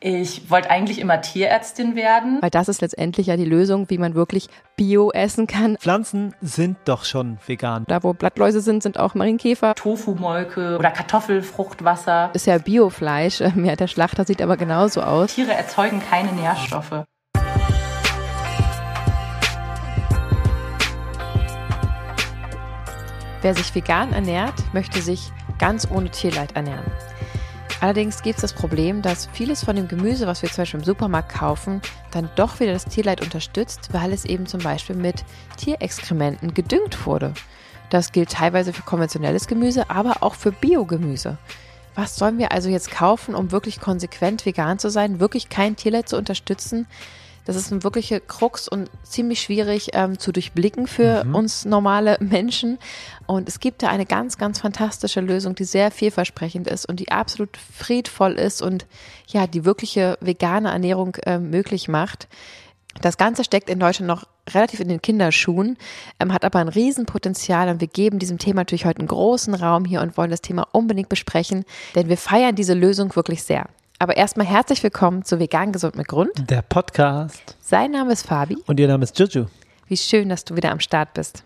Ich wollte eigentlich immer Tierärztin werden. Weil das ist letztendlich ja die Lösung, wie man wirklich Bio essen kann. Pflanzen sind doch schon vegan. Da, wo Blattläuse sind, sind auch Marienkäfer. Tofu-Molke oder Kartoffelfruchtwasser. Ist ja Biofleisch. Ja, der Schlachter sieht aber genauso aus. Tiere erzeugen keine Nährstoffe. Wer sich vegan ernährt, möchte sich ganz ohne Tierleid ernähren. Allerdings gibt es das Problem, dass vieles von dem Gemüse, was wir zum Beispiel im Supermarkt kaufen, dann doch wieder das Tierleid unterstützt, weil es eben zum Beispiel mit Tierexkrementen gedüngt wurde. Das gilt teilweise für konventionelles Gemüse, aber auch für Biogemüse. Was sollen wir also jetzt kaufen, um wirklich konsequent vegan zu sein, wirklich kein Tierleid zu unterstützen? Das ist ein wirkliche Krux und ziemlich schwierig ähm, zu durchblicken für mhm. uns normale Menschen. Und es gibt da eine ganz, ganz fantastische Lösung, die sehr vielversprechend ist und die absolut friedvoll ist und ja, die wirkliche vegane Ernährung äh, möglich macht. Das Ganze steckt in Deutschland noch relativ in den Kinderschuhen, ähm, hat aber ein Riesenpotenzial und wir geben diesem Thema natürlich heute einen großen Raum hier und wollen das Thema unbedingt besprechen, denn wir feiern diese Lösung wirklich sehr. Aber erstmal herzlich willkommen zu Vegan Gesund mit Grund. Der Podcast. Sein Name ist Fabi. Und ihr Name ist Juju. Wie schön, dass du wieder am Start bist.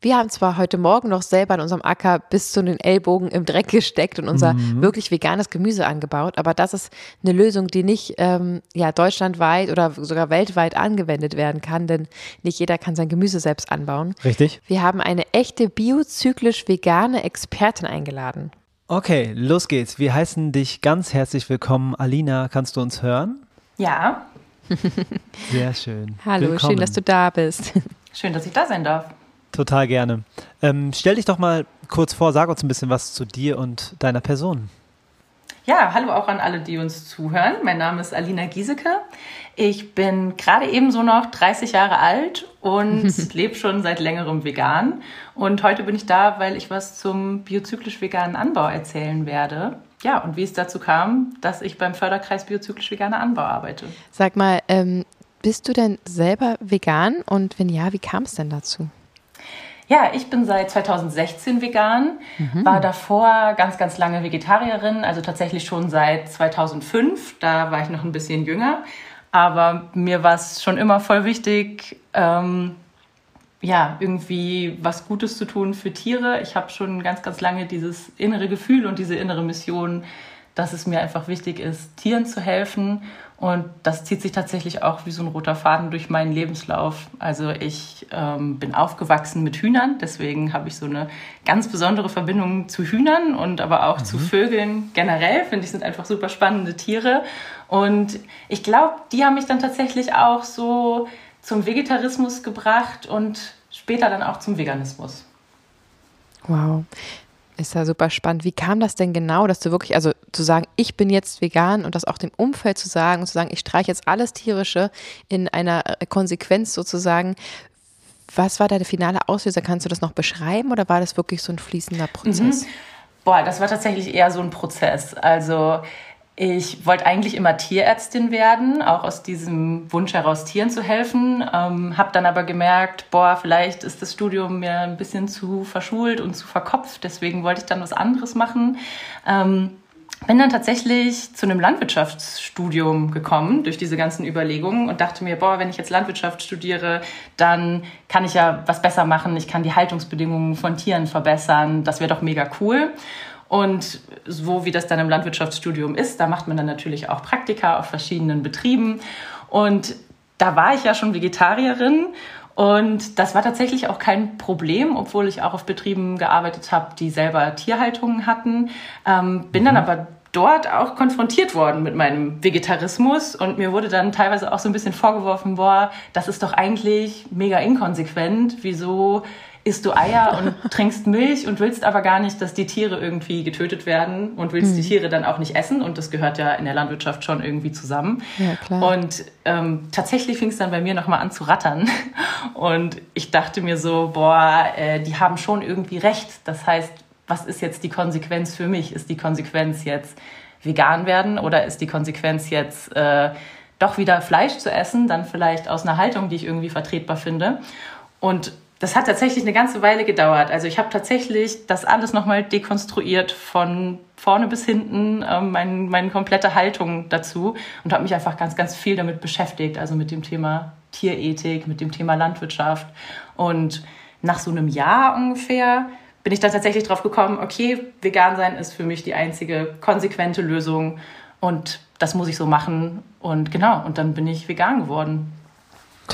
Wir haben zwar heute Morgen noch selber in unserem Acker bis zu den Ellbogen im Dreck gesteckt und unser mhm. wirklich veganes Gemüse angebaut, aber das ist eine Lösung, die nicht ähm, ja, deutschlandweit oder sogar weltweit angewendet werden kann, denn nicht jeder kann sein Gemüse selbst anbauen. Richtig. Wir haben eine echte biozyklisch vegane Expertin eingeladen. Okay, los geht's. Wir heißen dich ganz herzlich willkommen. Alina, kannst du uns hören? Ja. Sehr schön. Hallo, willkommen. schön, dass du da bist. Schön, dass ich da sein darf. Total gerne. Ähm, stell dich doch mal kurz vor, sag uns ein bisschen was zu dir und deiner Person. Ja, hallo auch an alle, die uns zuhören. Mein Name ist Alina Giesecke. Ich bin gerade ebenso noch 30 Jahre alt und lebe schon seit längerem vegan. Und heute bin ich da, weil ich was zum biozyklisch veganen Anbau erzählen werde. Ja, und wie es dazu kam, dass ich beim Förderkreis biozyklisch veganer Anbau arbeite. Sag mal, ähm, bist du denn selber vegan? Und wenn ja, wie kam es denn dazu? Ja, ich bin seit 2016 vegan, mhm. war davor ganz, ganz lange Vegetarierin, also tatsächlich schon seit 2005. Da war ich noch ein bisschen jünger. Aber mir war es schon immer voll wichtig, ähm, ja, irgendwie was Gutes zu tun für Tiere. Ich habe schon ganz, ganz lange dieses innere Gefühl und diese innere Mission, dass es mir einfach wichtig ist, Tieren zu helfen und das zieht sich tatsächlich auch wie so ein roter Faden durch meinen Lebenslauf. Also ich ähm, bin aufgewachsen mit Hühnern, deswegen habe ich so eine ganz besondere Verbindung zu Hühnern und aber auch mhm. zu Vögeln generell. Finde ich sind einfach super spannende Tiere. Und ich glaube, die haben mich dann tatsächlich auch so zum Vegetarismus gebracht und später dann auch zum Veganismus. Wow. Ist ja super spannend. Wie kam das denn genau, dass du wirklich, also zu sagen, ich bin jetzt vegan und das auch dem Umfeld zu sagen und zu sagen, ich streiche jetzt alles Tierische in einer äh, Konsequenz sozusagen. Was war da der finale Auslöser? Kannst du das noch beschreiben oder war das wirklich so ein fließender Prozess? Mhm. Boah, das war tatsächlich eher so ein Prozess. Also ich wollte eigentlich immer Tierärztin werden, auch aus diesem Wunsch heraus Tieren zu helfen. Ähm, habe dann aber gemerkt, boah, vielleicht ist das Studium mir ein bisschen zu verschult und zu verkopft. Deswegen wollte ich dann was anderes machen. Ähm, bin dann tatsächlich zu einem Landwirtschaftsstudium gekommen durch diese ganzen Überlegungen und dachte mir, boah, wenn ich jetzt Landwirtschaft studiere, dann kann ich ja was besser machen. Ich kann die Haltungsbedingungen von Tieren verbessern. Das wäre doch mega cool. Und so wie das dann im Landwirtschaftsstudium ist, da macht man dann natürlich auch Praktika auf verschiedenen Betrieben. Und da war ich ja schon Vegetarierin und das war tatsächlich auch kein Problem, obwohl ich auch auf Betrieben gearbeitet habe, die selber Tierhaltungen hatten. Ähm, bin dann mhm. aber dort auch konfrontiert worden mit meinem Vegetarismus und mir wurde dann teilweise auch so ein bisschen vorgeworfen, boah, das ist doch eigentlich mega inkonsequent. Wieso isst du Eier und trinkst Milch und willst aber gar nicht, dass die Tiere irgendwie getötet werden und willst mhm. die Tiere dann auch nicht essen. Und das gehört ja in der Landwirtschaft schon irgendwie zusammen. Ja, klar. Und ähm, tatsächlich fing es dann bei mir nochmal an zu rattern. Und ich dachte mir so, boah, äh, die haben schon irgendwie recht. Das heißt, was ist jetzt die Konsequenz für mich? Ist die Konsequenz jetzt vegan werden oder ist die Konsequenz jetzt äh, doch wieder Fleisch zu essen, dann vielleicht aus einer Haltung, die ich irgendwie vertretbar finde? Und das hat tatsächlich eine ganze Weile gedauert. Also ich habe tatsächlich das alles nochmal dekonstruiert von vorne bis hinten, ähm, mein, meine komplette Haltung dazu und habe mich einfach ganz, ganz viel damit beschäftigt, also mit dem Thema Tierethik, mit dem Thema Landwirtschaft. Und nach so einem Jahr ungefähr bin ich dann tatsächlich drauf gekommen, okay, vegan sein ist für mich die einzige konsequente Lösung und das muss ich so machen. Und genau, und dann bin ich vegan geworden.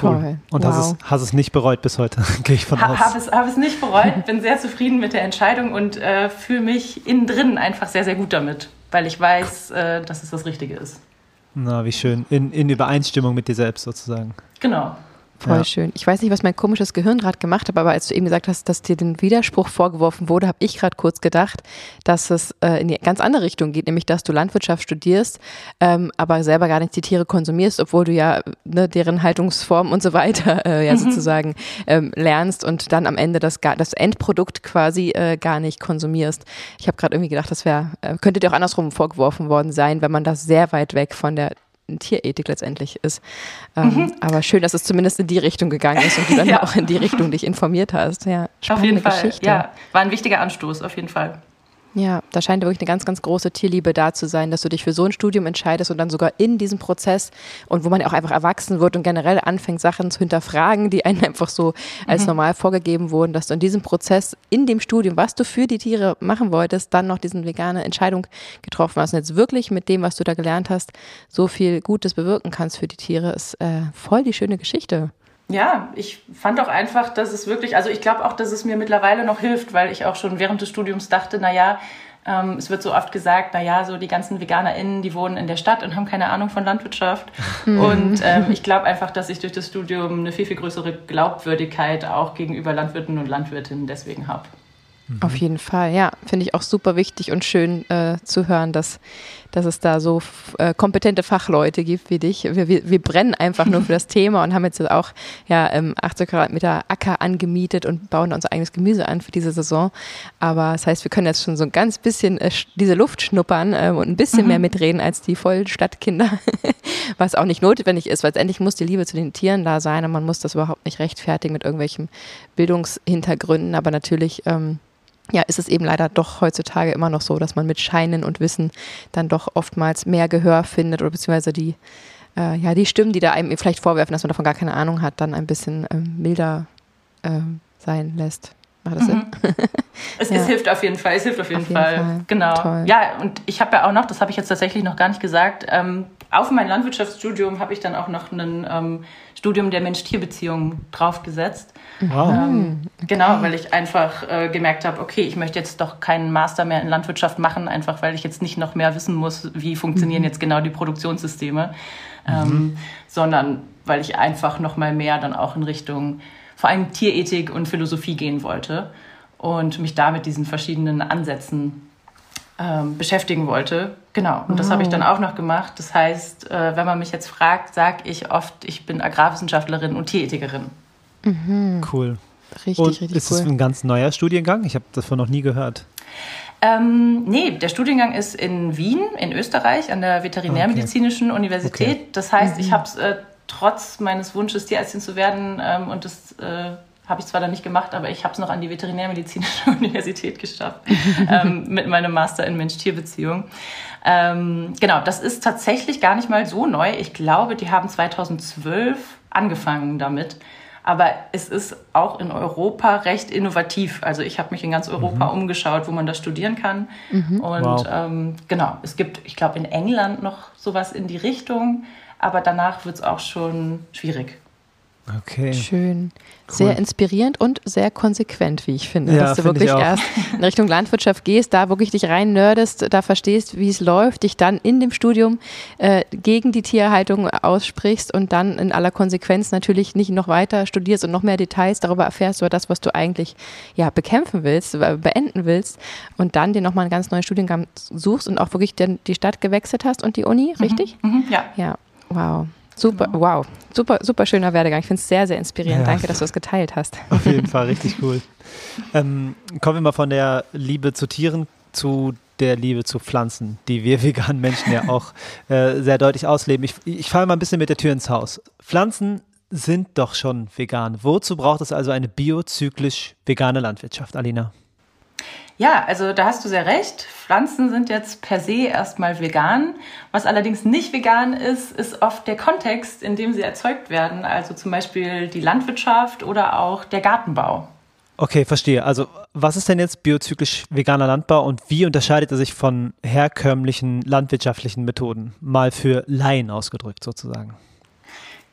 Toll. Und wow. hast, es, hast es nicht bereut bis heute, gehe ich von ha, aus. Habe es, hab es nicht bereut, bin sehr zufrieden mit der Entscheidung und äh, fühle mich innen drin einfach sehr, sehr gut damit, weil ich weiß, äh, dass es das Richtige ist. Na, wie schön. In, in Übereinstimmung mit dir selbst sozusagen. Genau. Voll ja. schön. Ich weiß nicht, was mein komisches Gehirn gerade gemacht hat, aber als du eben gesagt hast, dass dir den Widerspruch vorgeworfen wurde, habe ich gerade kurz gedacht, dass es äh, in die ganz andere Richtung geht, nämlich dass du Landwirtschaft studierst, ähm, aber selber gar nicht die Tiere konsumierst, obwohl du ja ne, deren Haltungsform und so weiter äh, ja mhm. sozusagen ähm, lernst und dann am Ende das, das Endprodukt quasi äh, gar nicht konsumierst. Ich habe gerade irgendwie gedacht, das wäre, äh, könnte dir auch andersrum vorgeworfen worden sein, wenn man das sehr weit weg von der Tierethik letztendlich ist. Ähm, mhm. Aber schön, dass es zumindest in die Richtung gegangen ist und du dann ja. auch in die Richtung dich informiert hast. Ja, auf jeden Fall. Geschichte. Ja, war ein wichtiger Anstoß, auf jeden Fall. Ja, da scheint wirklich eine ganz, ganz große Tierliebe da zu sein, dass du dich für so ein Studium entscheidest und dann sogar in diesem Prozess und wo man ja auch einfach erwachsen wird und generell anfängt, Sachen zu hinterfragen, die einem einfach so als mhm. normal vorgegeben wurden, dass du in diesem Prozess, in dem Studium, was du für die Tiere machen wolltest, dann noch diesen vegane Entscheidung getroffen hast und jetzt wirklich mit dem, was du da gelernt hast, so viel Gutes bewirken kannst für die Tiere, ist äh, voll die schöne Geschichte ja, ich fand auch einfach, dass es wirklich, also ich glaube auch, dass es mir mittlerweile noch hilft, weil ich auch schon während des Studiums dachte, na ja, ähm, es wird so oft gesagt, na ja, so die ganzen VeganerInnen, die wohnen in der Stadt und haben keine Ahnung von Landwirtschaft. Mhm. Und ähm, ich glaube einfach, dass ich durch das Studium eine viel, viel größere Glaubwürdigkeit auch gegenüber Landwirten und Landwirtinnen deswegen habe. Mhm. Auf jeden Fall, ja. Finde ich auch super wichtig und schön äh, zu hören, dass, dass es da so äh, kompetente Fachleute gibt wie dich. Wir, wir, wir brennen einfach nur für das Thema und haben jetzt auch ja, ähm, 80 Quadratmeter Acker angemietet und bauen unser eigenes Gemüse an für diese Saison. Aber das heißt, wir können jetzt schon so ein ganz bisschen äh, diese Luft schnuppern äh, und ein bisschen mhm. mehr mitreden als die vollen Stadtkinder, was auch nicht notwendig ist, weil letztendlich muss die Liebe zu den Tieren da sein und man muss das überhaupt nicht rechtfertigen mit irgendwelchen Bildungshintergründen. Aber natürlich ähm, ja, ist es eben leider doch heutzutage immer noch so, dass man mit Scheinen und Wissen dann doch oftmals mehr Gehör findet oder beziehungsweise die, äh, ja, die Stimmen, die da einem vielleicht vorwerfen, dass man davon gar keine Ahnung hat, dann ein bisschen ähm, milder äh, sein lässt. Macht das mhm. Sinn? es, ja. es, hilft auf jeden Fall, es hilft auf jeden, auf jeden Fall. Fall. Genau. Toll. Ja, und ich habe ja auch noch, das habe ich jetzt tatsächlich noch gar nicht gesagt, ähm, auf mein Landwirtschaftsstudium habe ich dann auch noch ein ähm, Studium der Mensch-Tier-Beziehung draufgesetzt. Wow. Ähm, okay. Genau, weil ich einfach äh, gemerkt habe, okay, ich möchte jetzt doch keinen Master mehr in Landwirtschaft machen, einfach weil ich jetzt nicht noch mehr wissen muss, wie funktionieren mhm. jetzt genau die Produktionssysteme, ähm, mhm. sondern weil ich einfach noch mal mehr dann auch in Richtung vor allem Tierethik und Philosophie gehen wollte und mich da mit diesen verschiedenen Ansätzen ähm, beschäftigen wollte. Genau, und das habe ich dann auch noch gemacht. Das heißt, äh, wenn man mich jetzt fragt, sage ich oft, ich bin Agrarwissenschaftlerin und Tierethikerin. Mhm. Cool. Richtig, und richtig ist cool. es ein ganz neuer Studiengang? Ich habe davon noch nie gehört. Ähm, nee, der Studiengang ist in Wien, in Österreich, an der Veterinärmedizinischen okay. Universität. Okay. Das heißt, mhm. ich habe es äh, trotz meines Wunsches, Tierärztin zu werden, ähm, und das äh, habe ich zwar dann nicht gemacht, aber ich habe es noch an die Veterinärmedizinische Universität geschafft ähm, mit meinem Master in Mensch-Tier-Beziehung. Ähm, genau, das ist tatsächlich gar nicht mal so neu. Ich glaube, die haben 2012 angefangen damit. Aber es ist auch in Europa recht innovativ. Also ich habe mich in ganz Europa mhm. umgeschaut, wo man das studieren kann. Mhm. Und wow. ähm, genau, es gibt, ich glaube, in England noch sowas in die Richtung. Aber danach wird es auch schon schwierig. Okay. Schön. Cool. Sehr inspirierend und sehr konsequent, wie ich finde. Ja, dass du find wirklich erst in Richtung Landwirtschaft gehst, da wirklich dich rein nerdest, da verstehst, wie es läuft, dich dann in dem Studium äh, gegen die Tierhaltung aussprichst und dann in aller Konsequenz natürlich nicht noch weiter studierst und noch mehr Details darüber erfährst, über das, was du eigentlich ja, bekämpfen willst, äh, beenden willst und dann dir nochmal einen ganz neuen Studiengang suchst und auch wirklich die Stadt gewechselt hast und die Uni, mhm. richtig? Mhm. Ja. Ja, wow. Super, genau. wow. Super, super schöner Werdegang. Ich finde es sehr, sehr inspirierend. Ja. Danke, dass du es geteilt hast. Auf jeden Fall, richtig cool. Ähm, kommen wir mal von der Liebe zu Tieren zu der Liebe zu Pflanzen, die wir veganen Menschen ja auch äh, sehr deutlich ausleben. Ich, ich falle mal ein bisschen mit der Tür ins Haus. Pflanzen sind doch schon vegan. Wozu braucht es also eine biozyklisch vegane Landwirtschaft, Alina? Ja, also da hast du sehr recht. Pflanzen sind jetzt per se erstmal vegan. Was allerdings nicht vegan ist, ist oft der Kontext, in dem sie erzeugt werden. Also zum Beispiel die Landwirtschaft oder auch der Gartenbau. Okay, verstehe. Also was ist denn jetzt biozyklisch veganer Landbau und wie unterscheidet er sich von herkömmlichen landwirtschaftlichen Methoden? Mal für Laien ausgedrückt sozusagen.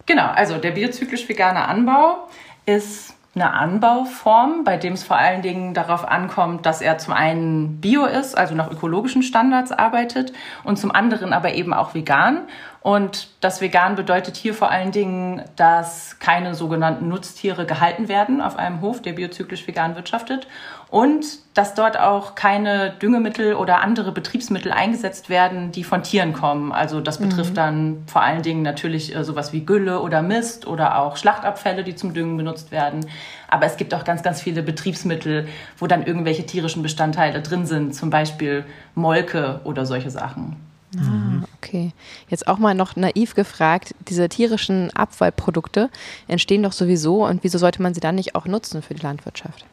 Genau, also der biozyklisch vegane Anbau ist eine Anbauform, bei dem es vor allen Dingen darauf ankommt, dass er zum einen bio ist, also nach ökologischen Standards arbeitet und zum anderen aber eben auch vegan. Und das Vegan bedeutet hier vor allen Dingen, dass keine sogenannten Nutztiere gehalten werden auf einem Hof, der biozyklisch vegan wirtschaftet und dass dort auch keine Düngemittel oder andere Betriebsmittel eingesetzt werden, die von Tieren kommen. Also das betrifft mhm. dann vor allen Dingen natürlich äh, sowas wie Gülle oder Mist oder auch Schlachtabfälle, die zum Düngen benutzt werden. Aber es gibt auch ganz, ganz viele Betriebsmittel, wo dann irgendwelche tierischen Bestandteile drin sind, zum Beispiel Molke oder solche Sachen. Ah, okay. Jetzt auch mal noch naiv gefragt, diese tierischen Abfallprodukte entstehen doch sowieso und wieso sollte man sie dann nicht auch nutzen für die Landwirtschaft?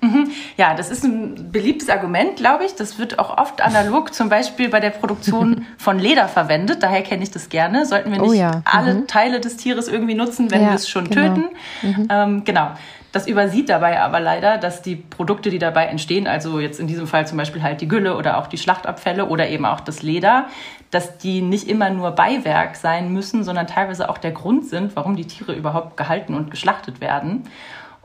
Mhm. Ja, das ist ein beliebtes Argument, glaube ich. Das wird auch oft analog zum Beispiel bei der Produktion von Leder verwendet. Daher kenne ich das gerne. Sollten wir oh nicht oh ja. alle mhm. Teile des Tieres irgendwie nutzen, wenn ja, wir es schon genau. töten? Mhm. Ähm, genau. Das übersieht dabei aber leider, dass die Produkte, die dabei entstehen, also jetzt in diesem Fall zum Beispiel halt die Gülle oder auch die Schlachtabfälle oder eben auch das Leder, dass die nicht immer nur Beiwerk sein müssen, sondern teilweise auch der Grund sind, warum die Tiere überhaupt gehalten und geschlachtet werden.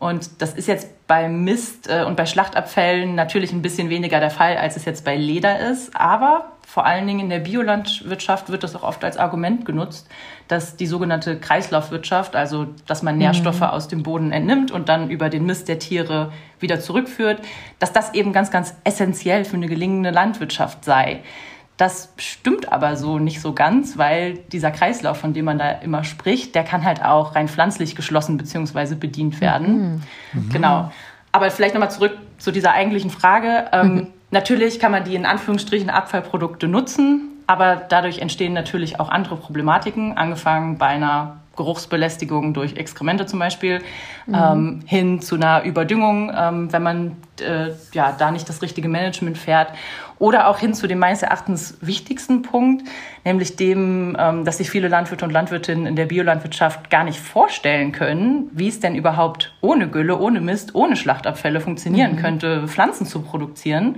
Und das ist jetzt bei Mist äh, und bei Schlachtabfällen natürlich ein bisschen weniger der Fall, als es jetzt bei Leder ist. Aber vor allen Dingen in der Biolandwirtschaft wird das auch oft als Argument genutzt, dass die sogenannte Kreislaufwirtschaft, also dass man Nährstoffe mhm. aus dem Boden entnimmt und dann über den Mist der Tiere wieder zurückführt, dass das eben ganz, ganz essentiell für eine gelingende Landwirtschaft sei. Das stimmt aber so nicht so ganz, weil dieser Kreislauf, von dem man da immer spricht, der kann halt auch rein pflanzlich geschlossen bzw. bedient werden. Mhm. mhm. Genau. Aber vielleicht nochmal zurück zu dieser eigentlichen Frage. Ähm, mhm. Natürlich kann man die in Anführungsstrichen Abfallprodukte nutzen, aber dadurch entstehen natürlich auch andere Problematiken, angefangen bei einer Geruchsbelästigung durch Exkremente zum Beispiel, mhm. ähm, hin zu einer Überdüngung, ähm, wenn man äh, ja, da nicht das richtige Management fährt. Oder auch hin zu dem meines Erachtens wichtigsten Punkt, nämlich dem, ähm, dass sich viele Landwirte und Landwirtinnen in der Biolandwirtschaft gar nicht vorstellen können, wie es denn überhaupt ohne Gülle, ohne Mist, ohne Schlachtabfälle funktionieren mhm. könnte, Pflanzen zu produzieren.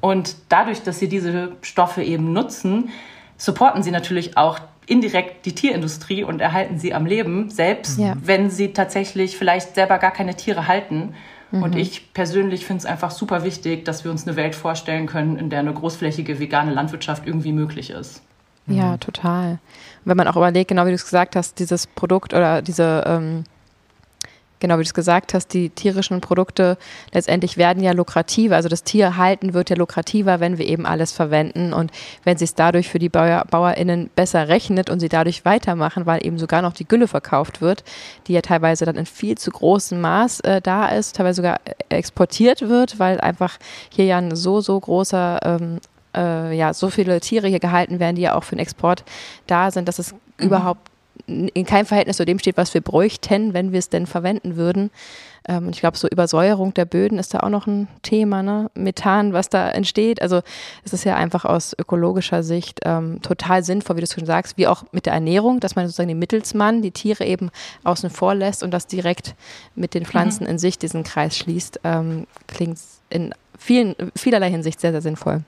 Und dadurch, dass sie diese Stoffe eben nutzen, supporten sie natürlich auch indirekt die Tierindustrie und erhalten sie am Leben, selbst ja. wenn sie tatsächlich vielleicht selber gar keine Tiere halten. Mhm. Und ich persönlich finde es einfach super wichtig, dass wir uns eine Welt vorstellen können, in der eine großflächige vegane Landwirtschaft irgendwie möglich ist. Ja, total. Und wenn man auch überlegt, genau wie du es gesagt hast, dieses Produkt oder diese ähm, genau wie du es gesagt hast, die tierischen Produkte letztendlich werden ja lukrativer. Also das Tierhalten wird ja lukrativer, wenn wir eben alles verwenden und wenn sich es dadurch für die Bauer, BauerInnen besser rechnet und sie dadurch weitermachen, weil eben sogar noch die Gülle verkauft wird, die ja teilweise dann in viel zu großem Maß äh, da ist, teilweise sogar exportiert wird, weil einfach hier ja ein so, so großer ähm, äh, ja, so viele Tiere hier gehalten werden, die ja auch für den Export da sind, dass es mhm. überhaupt in keinem Verhältnis zu dem steht, was wir bräuchten, wenn wir es denn verwenden würden. Ähm, und ich glaube, so Übersäuerung der Böden ist da auch noch ein Thema, ne? Methan, was da entsteht. Also es ist ja einfach aus ökologischer Sicht ähm, total sinnvoll, wie du schon sagst, wie auch mit der Ernährung, dass man sozusagen den Mittelsmann, die Tiere eben außen vor lässt und das direkt mit den Pflanzen mhm. in sich diesen Kreis schließt, ähm, klingt in vielen, vielerlei Hinsicht sehr, sehr sinnvoll.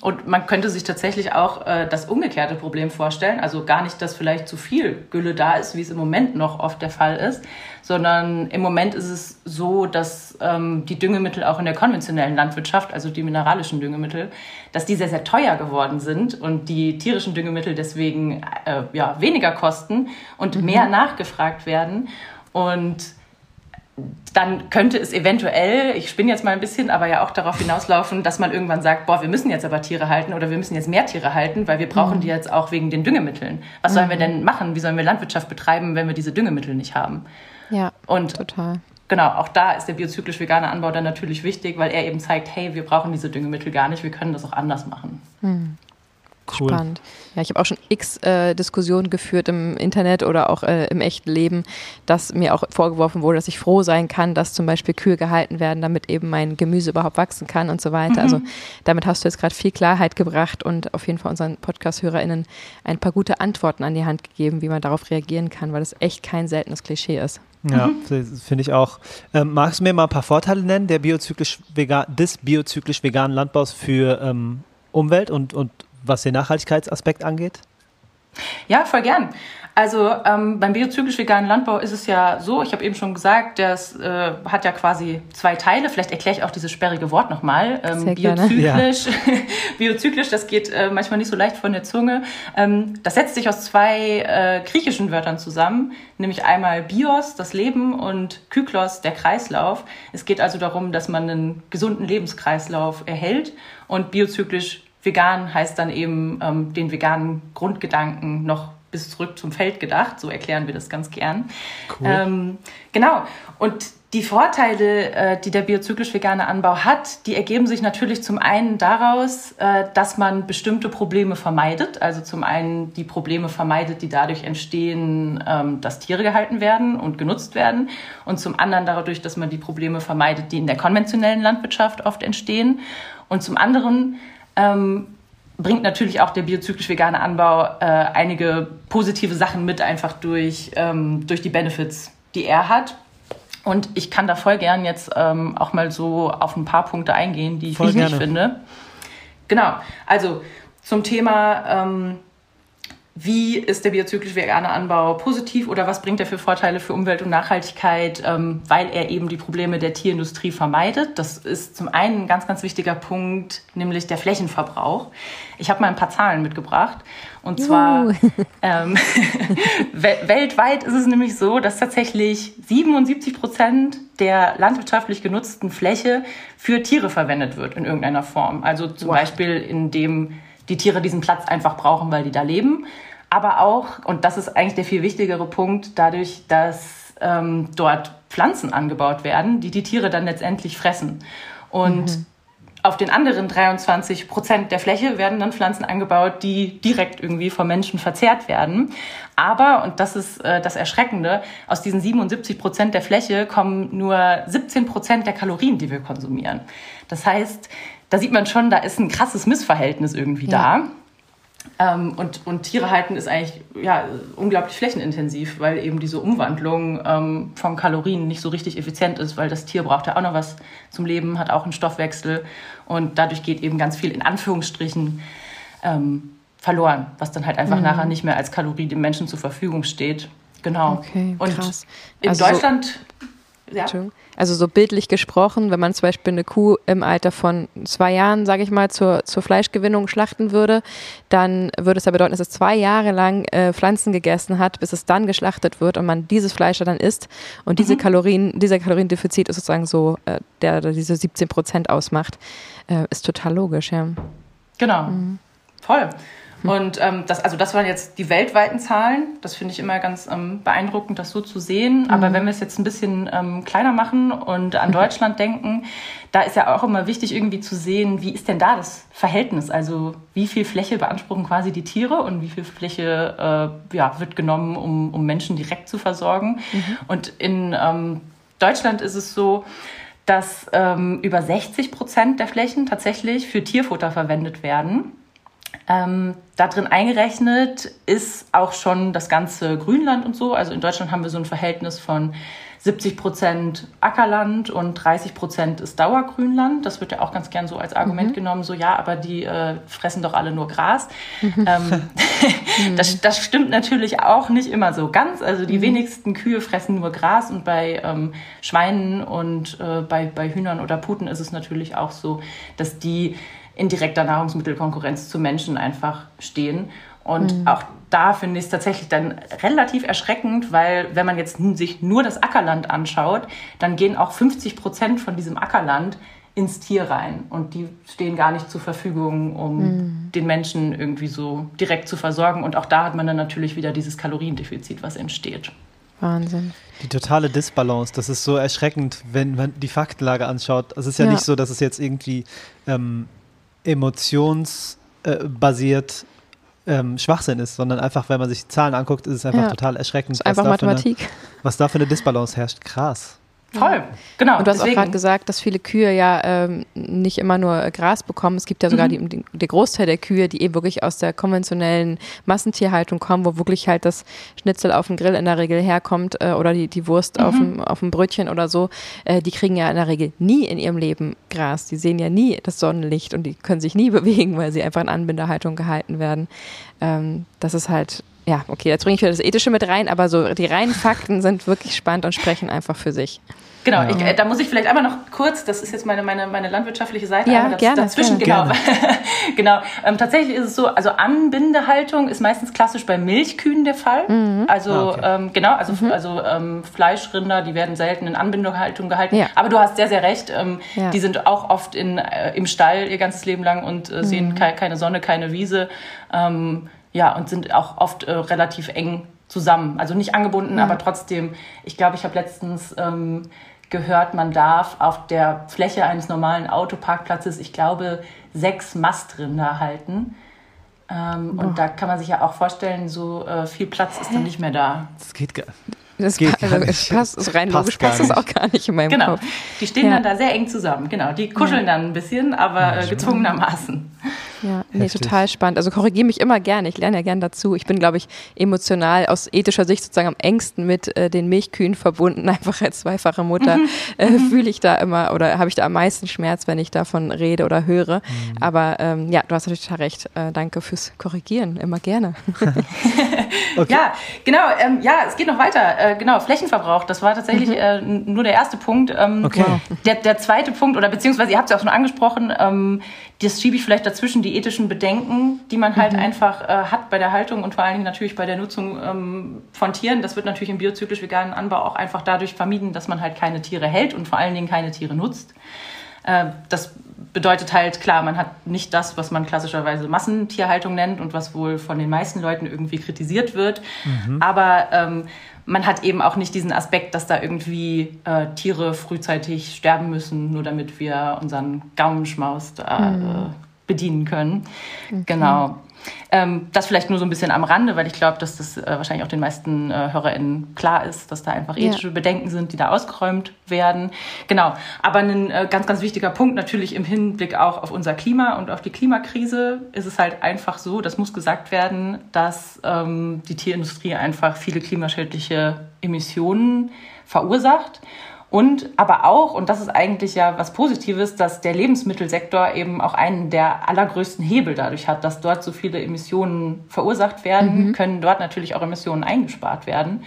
Und man könnte sich tatsächlich auch äh, das umgekehrte Problem vorstellen. Also gar nicht, dass vielleicht zu viel Gülle da ist, wie es im Moment noch oft der Fall ist, sondern im Moment ist es so, dass ähm, die Düngemittel auch in der konventionellen Landwirtschaft, also die mineralischen Düngemittel, dass die sehr, sehr teuer geworden sind und die tierischen Düngemittel deswegen äh, ja, weniger kosten und mhm. mehr nachgefragt werden. Und dann könnte es eventuell, ich spinne jetzt mal ein bisschen, aber ja auch darauf hinauslaufen, dass man irgendwann sagt, boah, wir müssen jetzt aber Tiere halten oder wir müssen jetzt mehr Tiere halten, weil wir brauchen mhm. die jetzt auch wegen den Düngemitteln. Was mhm. sollen wir mhm. denn machen? Wie sollen wir Landwirtschaft betreiben, wenn wir diese Düngemittel nicht haben? Ja, und total. Genau, auch da ist der biozyklisch vegane Anbau dann natürlich wichtig, weil er eben zeigt, hey, wir brauchen diese Düngemittel gar nicht, wir können das auch anders machen. Mhm. Cool. Spannend. Ja, ich habe auch schon x äh, Diskussionen geführt im Internet oder auch äh, im echten Leben, dass mir auch vorgeworfen wurde, dass ich froh sein kann, dass zum Beispiel Kühe gehalten werden, damit eben mein Gemüse überhaupt wachsen kann und so weiter. Also mhm. Also damit hast du jetzt gerade viel Klarheit gebracht und auf jeden Fall unseren Podcast-HörerInnen ein paar gute Antworten an die Hand gegeben, wie man darauf reagieren kann, weil das echt kein seltenes Klischee ist. Ja, mhm. finde ich auch. Ähm, magst du mir mal ein paar Vorteile nennen der biozyklisch des biozyklisch veganen Landbaus für ähm, Umwelt und, und was den Nachhaltigkeitsaspekt angeht? Ja, voll gern. Also ähm, beim biozyklisch veganen Landbau ist es ja so, ich habe eben schon gesagt, das äh, hat ja quasi zwei Teile. Vielleicht erkläre ich auch dieses sperrige Wort nochmal. Ähm, biozyklisch, ja. biozyklisch, das geht äh, manchmal nicht so leicht von der Zunge. Ähm, das setzt sich aus zwei äh, griechischen Wörtern zusammen, nämlich einmal Bios, das Leben, und Kyklos, der Kreislauf. Es geht also darum, dass man einen gesunden Lebenskreislauf erhält und biozyklisch vegan heißt dann eben ähm, den veganen Grundgedanken noch bis zurück zum Feld gedacht. So erklären wir das ganz gern. Cool. Ähm, genau. Und die Vorteile, äh, die der biozyklisch vegane Anbau hat, die ergeben sich natürlich zum einen daraus, äh, dass man bestimmte Probleme vermeidet. Also zum einen die Probleme vermeidet, die dadurch entstehen, ähm, dass Tiere gehalten werden und genutzt werden. Und zum anderen dadurch, dass man die Probleme vermeidet, die in der konventionellen Landwirtschaft oft entstehen. Und zum anderen ähm, bringt natürlich auch der biozyklisch vegane Anbau äh, einige positive Sachen mit, einfach durch, ähm, durch die Benefits, die er hat. Und ich kann da voll gern jetzt ähm, auch mal so auf ein paar Punkte eingehen, die ich voll wichtig gerne. finde. Genau, also zum Thema ähm, wie ist der biozyklisch vegane Anbau positiv oder was bringt er für Vorteile für Umwelt und Nachhaltigkeit, ähm, weil er eben die Probleme der Tierindustrie vermeidet. Das ist zum einen ein ganz, ganz wichtiger Punkt, nämlich der Flächenverbrauch. Ich habe mal ein paar Zahlen mitgebracht. Und zwar ähm, weltweit ist es nämlich so, dass tatsächlich 77 Prozent der landwirtschaftlich genutzten Fläche für Tiere verwendet wird in irgendeiner Form. Also zum wow. Beispiel indem die Tiere diesen Platz einfach brauchen, weil die da leben aber auch, und das ist eigentlich der viel wichtigere Punkt, dadurch, dass ähm, dort Pflanzen angebaut werden, die die Tiere dann letztendlich fressen. Und mhm. auf den anderen 23 Prozent der Fläche werden dann Pflanzen angebaut, die direkt irgendwie vom Menschen verzehrt werden. Aber, und das ist äh, das Erschreckende, aus diesen 77 Prozent der Fläche kommen nur 17 Prozent der Kalorien, die wir konsumieren. Das heißt, da sieht man schon, da ist ein krasses Missverhältnis irgendwie ja. da. Ähm, und, und Tiere halten ist eigentlich ja, unglaublich flächenintensiv, weil eben diese Umwandlung ähm, von Kalorien nicht so richtig effizient ist, weil das Tier braucht ja auch noch was zum Leben, hat auch einen Stoffwechsel und dadurch geht eben ganz viel in Anführungsstrichen ähm, verloren, was dann halt einfach mhm. nachher nicht mehr als Kalorie dem Menschen zur Verfügung steht. Genau. Okay, krass. Und in also Deutschland. Ja. Also so bildlich gesprochen, wenn man zum Beispiel eine Kuh im Alter von zwei Jahren, sage ich mal, zur, zur Fleischgewinnung schlachten würde, dann würde es ja bedeuten, dass es zwei Jahre lang äh, Pflanzen gegessen hat, bis es dann geschlachtet wird und man dieses Fleisch dann isst. Und diese mhm. Kalorien, dieser Kaloriendefizit ist sozusagen so, äh, der, der diese 17 Prozent ausmacht, äh, ist total logisch, ja. Genau. Mhm. Voll. Hm. Und ähm, das, also das waren jetzt die weltweiten Zahlen. Das finde ich immer ganz ähm, beeindruckend, das so zu sehen. Mhm. Aber wenn wir es jetzt ein bisschen ähm, kleiner machen und an Deutschland denken, da ist ja auch immer wichtig, irgendwie zu sehen, wie ist denn da das Verhältnis? Also wie viel Fläche beanspruchen quasi die Tiere und wie viel Fläche äh, ja, wird genommen, um, um Menschen direkt zu versorgen? Mhm. Und in ähm, Deutschland ist es so, dass ähm, über 60 Prozent der Flächen tatsächlich für Tierfutter verwendet werden. Ähm, da drin eingerechnet ist auch schon das ganze Grünland und so. Also in Deutschland haben wir so ein Verhältnis von 70 Prozent Ackerland und 30 Prozent ist Dauergrünland. Das wird ja auch ganz gern so als Argument mhm. genommen, so ja, aber die äh, fressen doch alle nur Gras. Ähm, das, das, stimmt natürlich auch nicht immer so ganz. Also die mhm. wenigsten Kühe fressen nur Gras und bei ähm, Schweinen und äh, bei, bei Hühnern oder Puten ist es natürlich auch so, dass die in direkter Nahrungsmittelkonkurrenz zu Menschen einfach stehen. Und mhm. auch da finde ich es tatsächlich dann relativ erschreckend, weil wenn man jetzt sich nur das Ackerland anschaut, dann gehen auch 50 Prozent von diesem Ackerland ins Tier rein und die stehen gar nicht zur Verfügung, um mhm. den Menschen irgendwie so direkt zu versorgen. Und auch da hat man dann natürlich wieder dieses Kaloriendefizit, was entsteht. Wahnsinn. Die totale Disbalance, das ist so erschreckend, wenn man die Faktenlage anschaut. Es ist ja, ja, nicht so, dass es jetzt irgendwie ähm, emotionsbasiert ähm, Schwachsinn ist, sondern einfach, wenn man sich die Zahlen anguckt, ist es einfach ja. total erschreckend. Ist einfach Mathematik. Eine, was da für eine Disbalance herrscht. Krass. Voll, genau. Und du hast deswegen. auch gerade gesagt, dass viele Kühe ja ähm, nicht immer nur Gras bekommen. Es gibt ja sogar mhm. die, der Großteil der Kühe, die eben wirklich aus der konventionellen Massentierhaltung kommen, wo wirklich halt das Schnitzel auf dem Grill in der Regel herkommt äh, oder die, die Wurst mhm. auf, dem, auf dem Brötchen oder so. Äh, die kriegen ja in der Regel nie in ihrem Leben Gras. Die sehen ja nie das Sonnenlicht und die können sich nie bewegen, weil sie einfach in Anbindehaltung gehalten werden. Ähm, das ist halt ja, okay, jetzt bringe ich wieder das Ethische mit rein, aber so die reinen Fakten sind wirklich spannend und sprechen einfach für sich. Genau, ja. ich, äh, da muss ich vielleicht einmal noch kurz, das ist jetzt meine, meine, meine landwirtschaftliche Seite, ja, das, gerne, dazwischen, gerne. genau. genau. Ähm, tatsächlich ist es so, also Anbindehaltung ist meistens klassisch bei Milchkühen der Fall. Mhm. Also ah, okay. ähm, genau, also, mhm. also ähm, Fleischrinder, die werden selten in Anbindehaltung gehalten. Ja. Aber du hast sehr, sehr recht. Ähm, ja. Die sind auch oft in, äh, im Stall ihr ganzes Leben lang und äh, sehen mhm. ke keine Sonne, keine Wiese. Ähm, ja, und sind auch oft äh, relativ eng zusammen. Also nicht angebunden, mhm. aber trotzdem, ich glaube, ich habe letztens ähm, gehört, man darf auf der Fläche eines normalen Autoparkplatzes, ich glaube, sechs Mastrinder halten. Ähm, und da kann man sich ja auch vorstellen, so äh, viel Platz ist dann nicht mehr da. Das geht gar das geht pa also es passt, also rein passt logisch passt das auch gar nicht in meinem genau. Kopf. Die stehen ja. dann da sehr eng zusammen. Genau, die kuscheln ja. dann ein bisschen, aber äh, gezwungenermaßen. Ja, nee, total spannend. Also korrigiere mich immer gerne. Ich lerne ja gerne dazu. Ich bin, glaube ich, emotional aus ethischer Sicht sozusagen am engsten mit äh, den Milchkühen verbunden. Einfach als zweifache Mutter mhm. äh, mhm. fühle ich da immer oder habe ich da am meisten Schmerz, wenn ich davon rede oder höre. Mhm. Aber ähm, ja, du hast natürlich total recht. Äh, danke fürs Korrigieren. Immer gerne. okay. Ja, genau. Ähm, ja, es geht noch weiter. Äh, genau, Flächenverbrauch. Das war tatsächlich mhm. Äh, nur der erste Punkt. Ähm, okay. Der, der zweite Punkt, oder beziehungsweise ihr habt es ja auch schon angesprochen, ähm, das schiebe ich vielleicht dazwischen, die ethischen Bedenken, die man halt mhm. einfach äh, hat bei der Haltung und vor allen Dingen natürlich bei der Nutzung ähm, von Tieren. Das wird natürlich im biozyklisch veganen Anbau auch einfach dadurch vermieden, dass man halt keine Tiere hält und vor allen Dingen keine Tiere nutzt. Äh, das bedeutet halt, klar, man hat nicht das, was man klassischerweise Massentierhaltung nennt und was wohl von den meisten Leuten irgendwie kritisiert wird. Mhm. Aber ähm, man hat eben auch nicht diesen Aspekt, dass da irgendwie äh, Tiere frühzeitig sterben müssen, nur damit wir unseren Gaumenschmaus da mhm. äh, bedienen können. Okay. Genau. Ähm, das vielleicht nur so ein bisschen am Rande, weil ich glaube, dass das äh, wahrscheinlich auch den meisten äh, HörerInnen klar ist, dass da einfach ethische ja. Bedenken sind, die da ausgeräumt werden. Genau. Aber ein äh, ganz, ganz wichtiger Punkt natürlich im Hinblick auch auf unser Klima und auf die Klimakrise ist es halt einfach so, das muss gesagt werden, dass ähm, die Tierindustrie einfach viele klimaschädliche Emissionen verursacht. Und aber auch, und das ist eigentlich ja was Positives, dass der Lebensmittelsektor eben auch einen der allergrößten Hebel dadurch hat, dass dort so viele Emissionen verursacht werden, mhm. können dort natürlich auch Emissionen eingespart werden.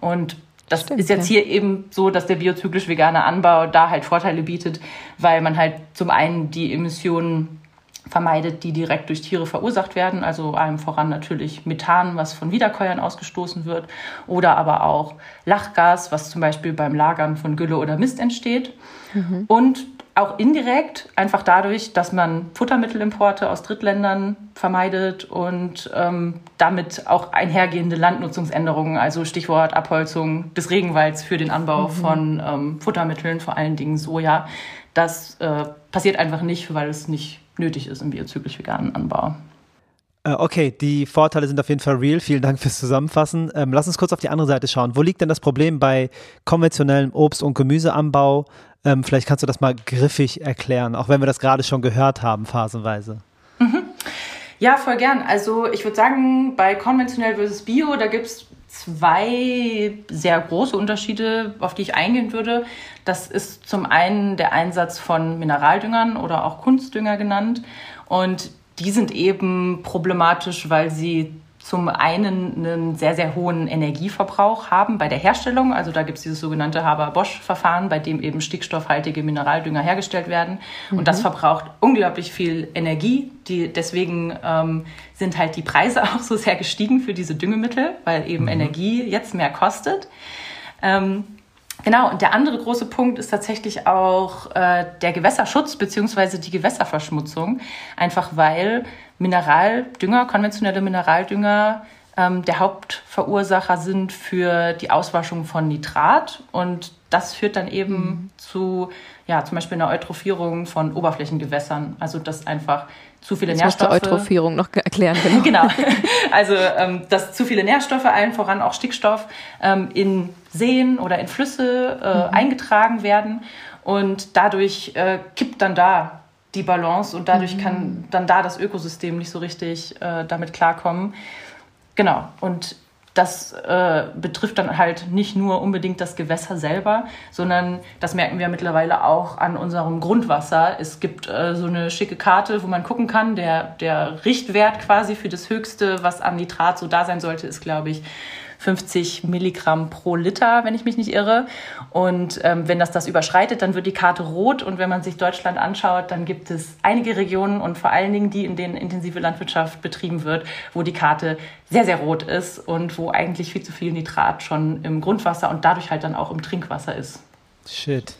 Und das Stimmt, ist jetzt ja. hier eben so, dass der biozyklisch vegane Anbau da halt Vorteile bietet, weil man halt zum einen die Emissionen vermeidet, die direkt durch Tiere verursacht werden, also allem voran natürlich Methan, was von Wiederkäuern ausgestoßen wird, oder aber auch Lachgas, was zum Beispiel beim Lagern von Gülle oder Mist entsteht. Mhm. Und auch indirekt, einfach dadurch, dass man Futtermittelimporte aus Drittländern vermeidet und ähm, damit auch einhergehende Landnutzungsänderungen, also Stichwort Abholzung des Regenwalds für den Anbau mhm. von ähm, Futtermitteln, vor allen Dingen Soja. Das äh, passiert einfach nicht, weil es nicht nötig ist im biozyklisch veganen Anbau. Äh, okay, die Vorteile sind auf jeden Fall real. Vielen Dank fürs Zusammenfassen. Ähm, lass uns kurz auf die andere Seite schauen. Wo liegt denn das Problem bei konventionellem Obst- und Gemüseanbau? Ähm, vielleicht kannst du das mal griffig erklären, auch wenn wir das gerade schon gehört haben, phasenweise. Mhm. Ja, voll gern. Also ich würde sagen, bei konventionell versus Bio, da gibt es zwei sehr große Unterschiede, auf die ich eingehen würde. Das ist zum einen der Einsatz von Mineraldüngern oder auch Kunstdünger genannt. Und die sind eben problematisch, weil sie zum einen einen sehr, sehr hohen Energieverbrauch haben bei der Herstellung. Also da gibt es dieses sogenannte Haber-Bosch-Verfahren, bei dem eben stickstoffhaltige Mineraldünger hergestellt werden. Mhm. Und das verbraucht unglaublich viel Energie. Die, deswegen ähm, sind halt die Preise auch so sehr gestiegen für diese Düngemittel, weil eben mhm. Energie jetzt mehr kostet. Ähm, Genau, und der andere große Punkt ist tatsächlich auch äh, der Gewässerschutz beziehungsweise die Gewässerverschmutzung. Einfach weil Mineraldünger, konventionelle Mineraldünger ähm, der Hauptverursacher sind für die Auswaschung von Nitrat. Und das führt dann eben mhm. zu, ja, zum Beispiel einer Eutrophierung von Oberflächengewässern. Also dass einfach zu viele Jetzt Nährstoffe. Musst du Eutrophierung noch erklären. Genau. genau. Also ähm, dass zu viele Nährstoffe, allen voran auch Stickstoff, ähm, in Seen oder in Flüsse äh, mhm. eingetragen werden und dadurch äh, kippt dann da die Balance und dadurch mhm. kann dann da das Ökosystem nicht so richtig äh, damit klarkommen. Genau. Und das äh, betrifft dann halt nicht nur unbedingt das Gewässer selber, sondern das merken wir mittlerweile auch an unserem Grundwasser. Es gibt äh, so eine schicke Karte, wo man gucken kann. Der, der Richtwert quasi für das Höchste, was an Nitrat so da sein sollte, ist, glaube ich, 50 Milligramm pro Liter, wenn ich mich nicht irre. Und ähm, wenn das das überschreitet, dann wird die Karte rot. Und wenn man sich Deutschland anschaut, dann gibt es einige Regionen und vor allen Dingen die, in denen intensive Landwirtschaft betrieben wird, wo die Karte sehr, sehr rot ist und wo eigentlich viel zu viel Nitrat schon im Grundwasser und dadurch halt dann auch im Trinkwasser ist. Shit.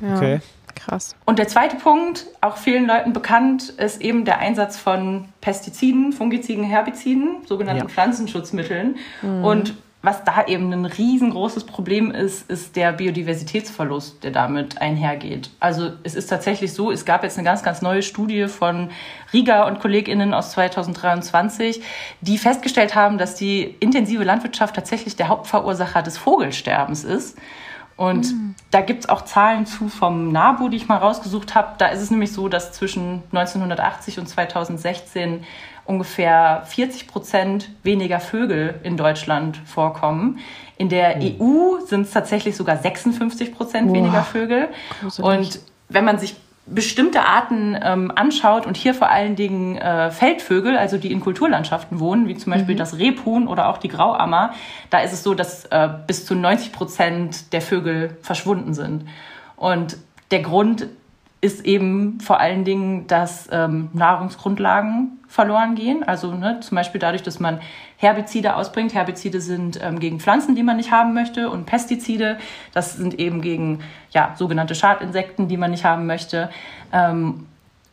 Ja. Okay. Krass. Und der zweite Punkt, auch vielen Leuten bekannt, ist eben der Einsatz von Pestiziden, Fungiziden, Herbiziden, sogenannten ja. Pflanzenschutzmitteln. Mhm. Und was da eben ein riesengroßes Problem ist, ist der Biodiversitätsverlust, der damit einhergeht. Also es ist tatsächlich so, es gab jetzt eine ganz, ganz neue Studie von Riga und KollegInnen aus 2023, die festgestellt haben, dass die intensive Landwirtschaft tatsächlich der Hauptverursacher des Vogelsterbens ist. Und mhm. da gibt es auch Zahlen zu vom NABU, die ich mal rausgesucht habe. Da ist es nämlich so, dass zwischen 1980 und 2016 ungefähr 40 Prozent weniger Vögel in Deutschland vorkommen. In der mhm. EU sind es tatsächlich sogar 56 Prozent weniger Vögel. Und wenn man sich bestimmte Arten ähm, anschaut und hier vor allen Dingen äh, Feldvögel, also die in Kulturlandschaften wohnen, wie zum Beispiel mhm. das Rebhuhn oder auch die Grauammer, da ist es so, dass äh, bis zu 90 Prozent der Vögel verschwunden sind. Und der Grund ist eben vor allen Dingen, dass ähm, Nahrungsgrundlagen verloren gehen. Also ne, zum Beispiel dadurch, dass man Herbizide ausbringt. Herbizide sind ähm, gegen Pflanzen, die man nicht haben möchte. Und Pestizide, das sind eben gegen ja, sogenannte Schadinsekten, die man nicht haben möchte. Ähm,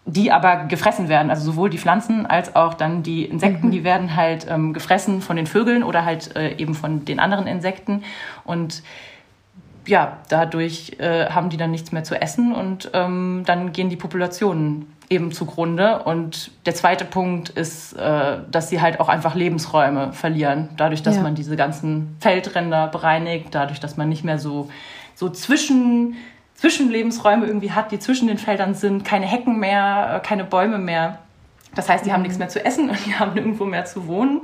die aber gefressen werden. Also sowohl die Pflanzen als auch dann die Insekten, mhm. die werden halt ähm, gefressen von den Vögeln oder halt äh, eben von den anderen Insekten. Und ja, dadurch äh, haben die dann nichts mehr zu essen und ähm, dann gehen die Populationen eben zugrunde. Und der zweite Punkt ist, äh, dass sie halt auch einfach Lebensräume verlieren, dadurch, dass ja. man diese ganzen Feldränder bereinigt, dadurch, dass man nicht mehr so, so zwischen, Zwischenlebensräume irgendwie hat, die zwischen den Feldern sind, keine Hecken mehr, äh, keine Bäume mehr. Das heißt, die haben nichts mehr zu essen und die haben nirgendwo mehr zu wohnen.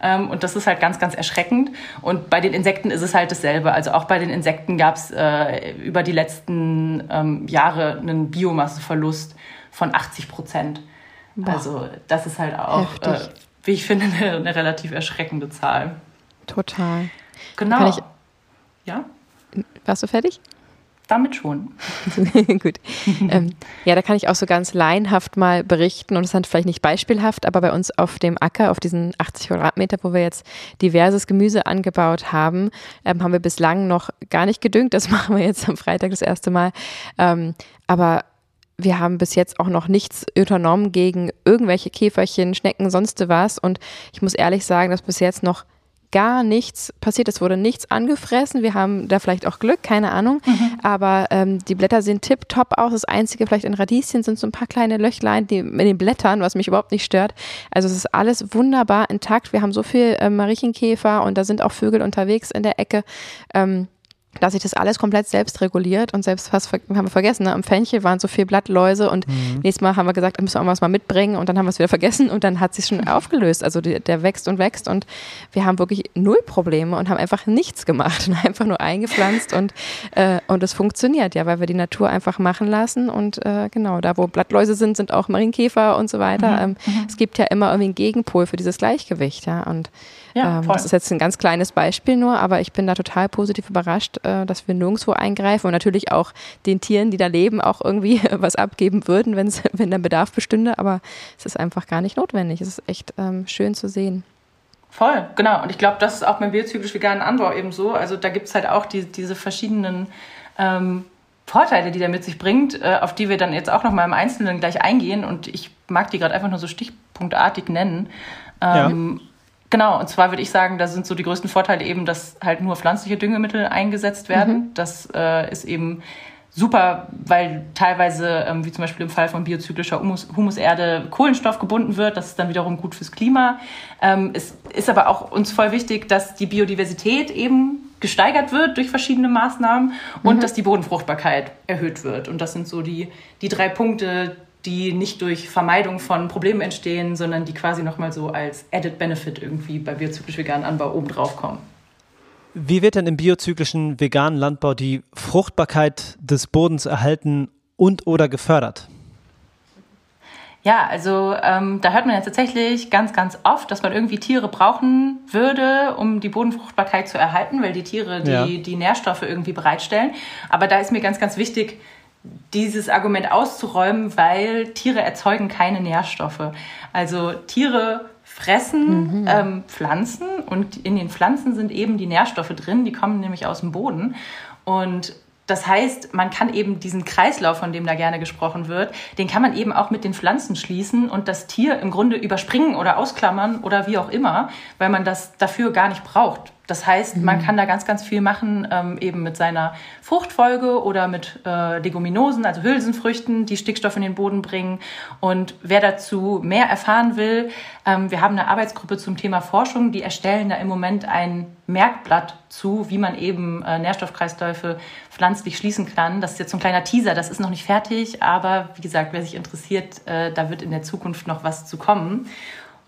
Ähm, und das ist halt ganz, ganz erschreckend. Und bei den Insekten ist es halt dasselbe. Also auch bei den Insekten gab es äh, über die letzten ähm, Jahre einen Biomasseverlust von 80 Prozent. Also das ist halt auch, äh, wie ich finde, eine, eine, relativ erschreckende Zahl. Total. Genau. Ich, ja? Warst du fertig? damit schon. Gut. ähm, ja, da kann ich auch so ganz laienhaft mal berichten und es ist vielleicht nicht beispielhaft, aber bei uns auf dem Acker, auf diesen 80 Quadratmeter, wo wir jetzt diverses Gemüse angebaut haben, ähm, haben wir bislang noch gar nicht gedüngt. Das machen wir jetzt am Freitag das erste Mal. Ähm, aber wir haben bis jetzt auch noch nichts unternommen gegen irgendwelche Käferchen, Schnecken, sonst was. Und ich muss ehrlich sagen, dass bis jetzt noch gar nichts passiert. Es wurde nichts angefressen. Wir haben da vielleicht auch Glück, keine Ahnung. Mhm. Aber ähm, die Blätter sehen tipptopp aus. Das Einzige vielleicht in Radieschen sind so ein paar kleine Löchlein die, in den Blättern, was mich überhaupt nicht stört. Also es ist alles wunderbar intakt. Wir haben so viel äh, Mariechenkäfer und da sind auch Vögel unterwegs in der Ecke. Ähm, dass sich das alles komplett selbst reguliert und selbst fast haben wir vergessen, ne? am Fenchel waren so viel Blattläuse und mhm. nächstes Mal haben wir gesagt, müssen wir irgendwas mal mitbringen und dann haben wir es wieder vergessen und dann hat sich schon aufgelöst. Also die, der wächst und wächst und wir haben wirklich null Probleme und haben einfach nichts gemacht und einfach nur eingepflanzt und äh, und es funktioniert ja, weil wir die Natur einfach machen lassen und äh, genau da, wo Blattläuse sind, sind auch Marienkäfer und so weiter. Mhm. Ähm, mhm. Es gibt ja immer irgendwie einen Gegenpol für dieses Gleichgewicht, ja und ja, ähm, das ist jetzt ein ganz kleines Beispiel nur, aber ich bin da total positiv überrascht, äh, dass wir nirgendwo eingreifen und natürlich auch den Tieren, die da leben, auch irgendwie was abgeben würden, wenn's, wenn der Bedarf bestünde. Aber es ist einfach gar nicht notwendig. Es ist echt ähm, schön zu sehen. Voll, genau. Und ich glaube, das ist auch beim biozyklisch veganen Anbau eben so. Also da gibt es halt auch die, diese verschiedenen ähm, Vorteile, die der mit sich bringt, äh, auf die wir dann jetzt auch nochmal im Einzelnen gleich eingehen. Und ich mag die gerade einfach nur so stichpunktartig nennen. Ähm, ja. Genau, und zwar würde ich sagen, da sind so die größten Vorteile eben, dass halt nur pflanzliche Düngemittel eingesetzt werden. Mhm. Das äh, ist eben super, weil teilweise, ähm, wie zum Beispiel im Fall von biozyklischer Humus, Humuserde, Kohlenstoff gebunden wird. Das ist dann wiederum gut fürs Klima. Ähm, es ist aber auch uns voll wichtig, dass die Biodiversität eben gesteigert wird durch verschiedene Maßnahmen und mhm. dass die Bodenfruchtbarkeit erhöht wird. Und das sind so die, die drei Punkte, die nicht durch Vermeidung von Problemen entstehen, sondern die quasi nochmal so als Added Benefit irgendwie bei biozyklisch veganen Anbau obendrauf kommen. Wie wird denn im biozyklischen veganen Landbau die Fruchtbarkeit des Bodens erhalten und oder gefördert? Ja, also ähm, da hört man ja tatsächlich ganz, ganz oft, dass man irgendwie Tiere brauchen würde, um die Bodenfruchtbarkeit zu erhalten, weil die Tiere die, ja. die Nährstoffe irgendwie bereitstellen. Aber da ist mir ganz, ganz wichtig, dieses Argument auszuräumen, weil Tiere erzeugen keine Nährstoffe. Also Tiere fressen mhm. ähm, Pflanzen und in den Pflanzen sind eben die Nährstoffe drin, die kommen nämlich aus dem Boden. Und das heißt, man kann eben diesen Kreislauf, von dem da gerne gesprochen wird, den kann man eben auch mit den Pflanzen schließen und das Tier im Grunde überspringen oder ausklammern oder wie auch immer, weil man das dafür gar nicht braucht. Das heißt, man mhm. kann da ganz, ganz viel machen, ähm, eben mit seiner Fruchtfolge oder mit äh, Leguminosen, also Hülsenfrüchten, die Stickstoff in den Boden bringen. Und wer dazu mehr erfahren will, ähm, wir haben eine Arbeitsgruppe zum Thema Forschung, die erstellen da im Moment ein Merkblatt zu, wie man eben äh, Nährstoffkreisläufe pflanzlich schließen kann. Das ist jetzt so ein kleiner Teaser, das ist noch nicht fertig, aber wie gesagt, wer sich interessiert, äh, da wird in der Zukunft noch was zu kommen.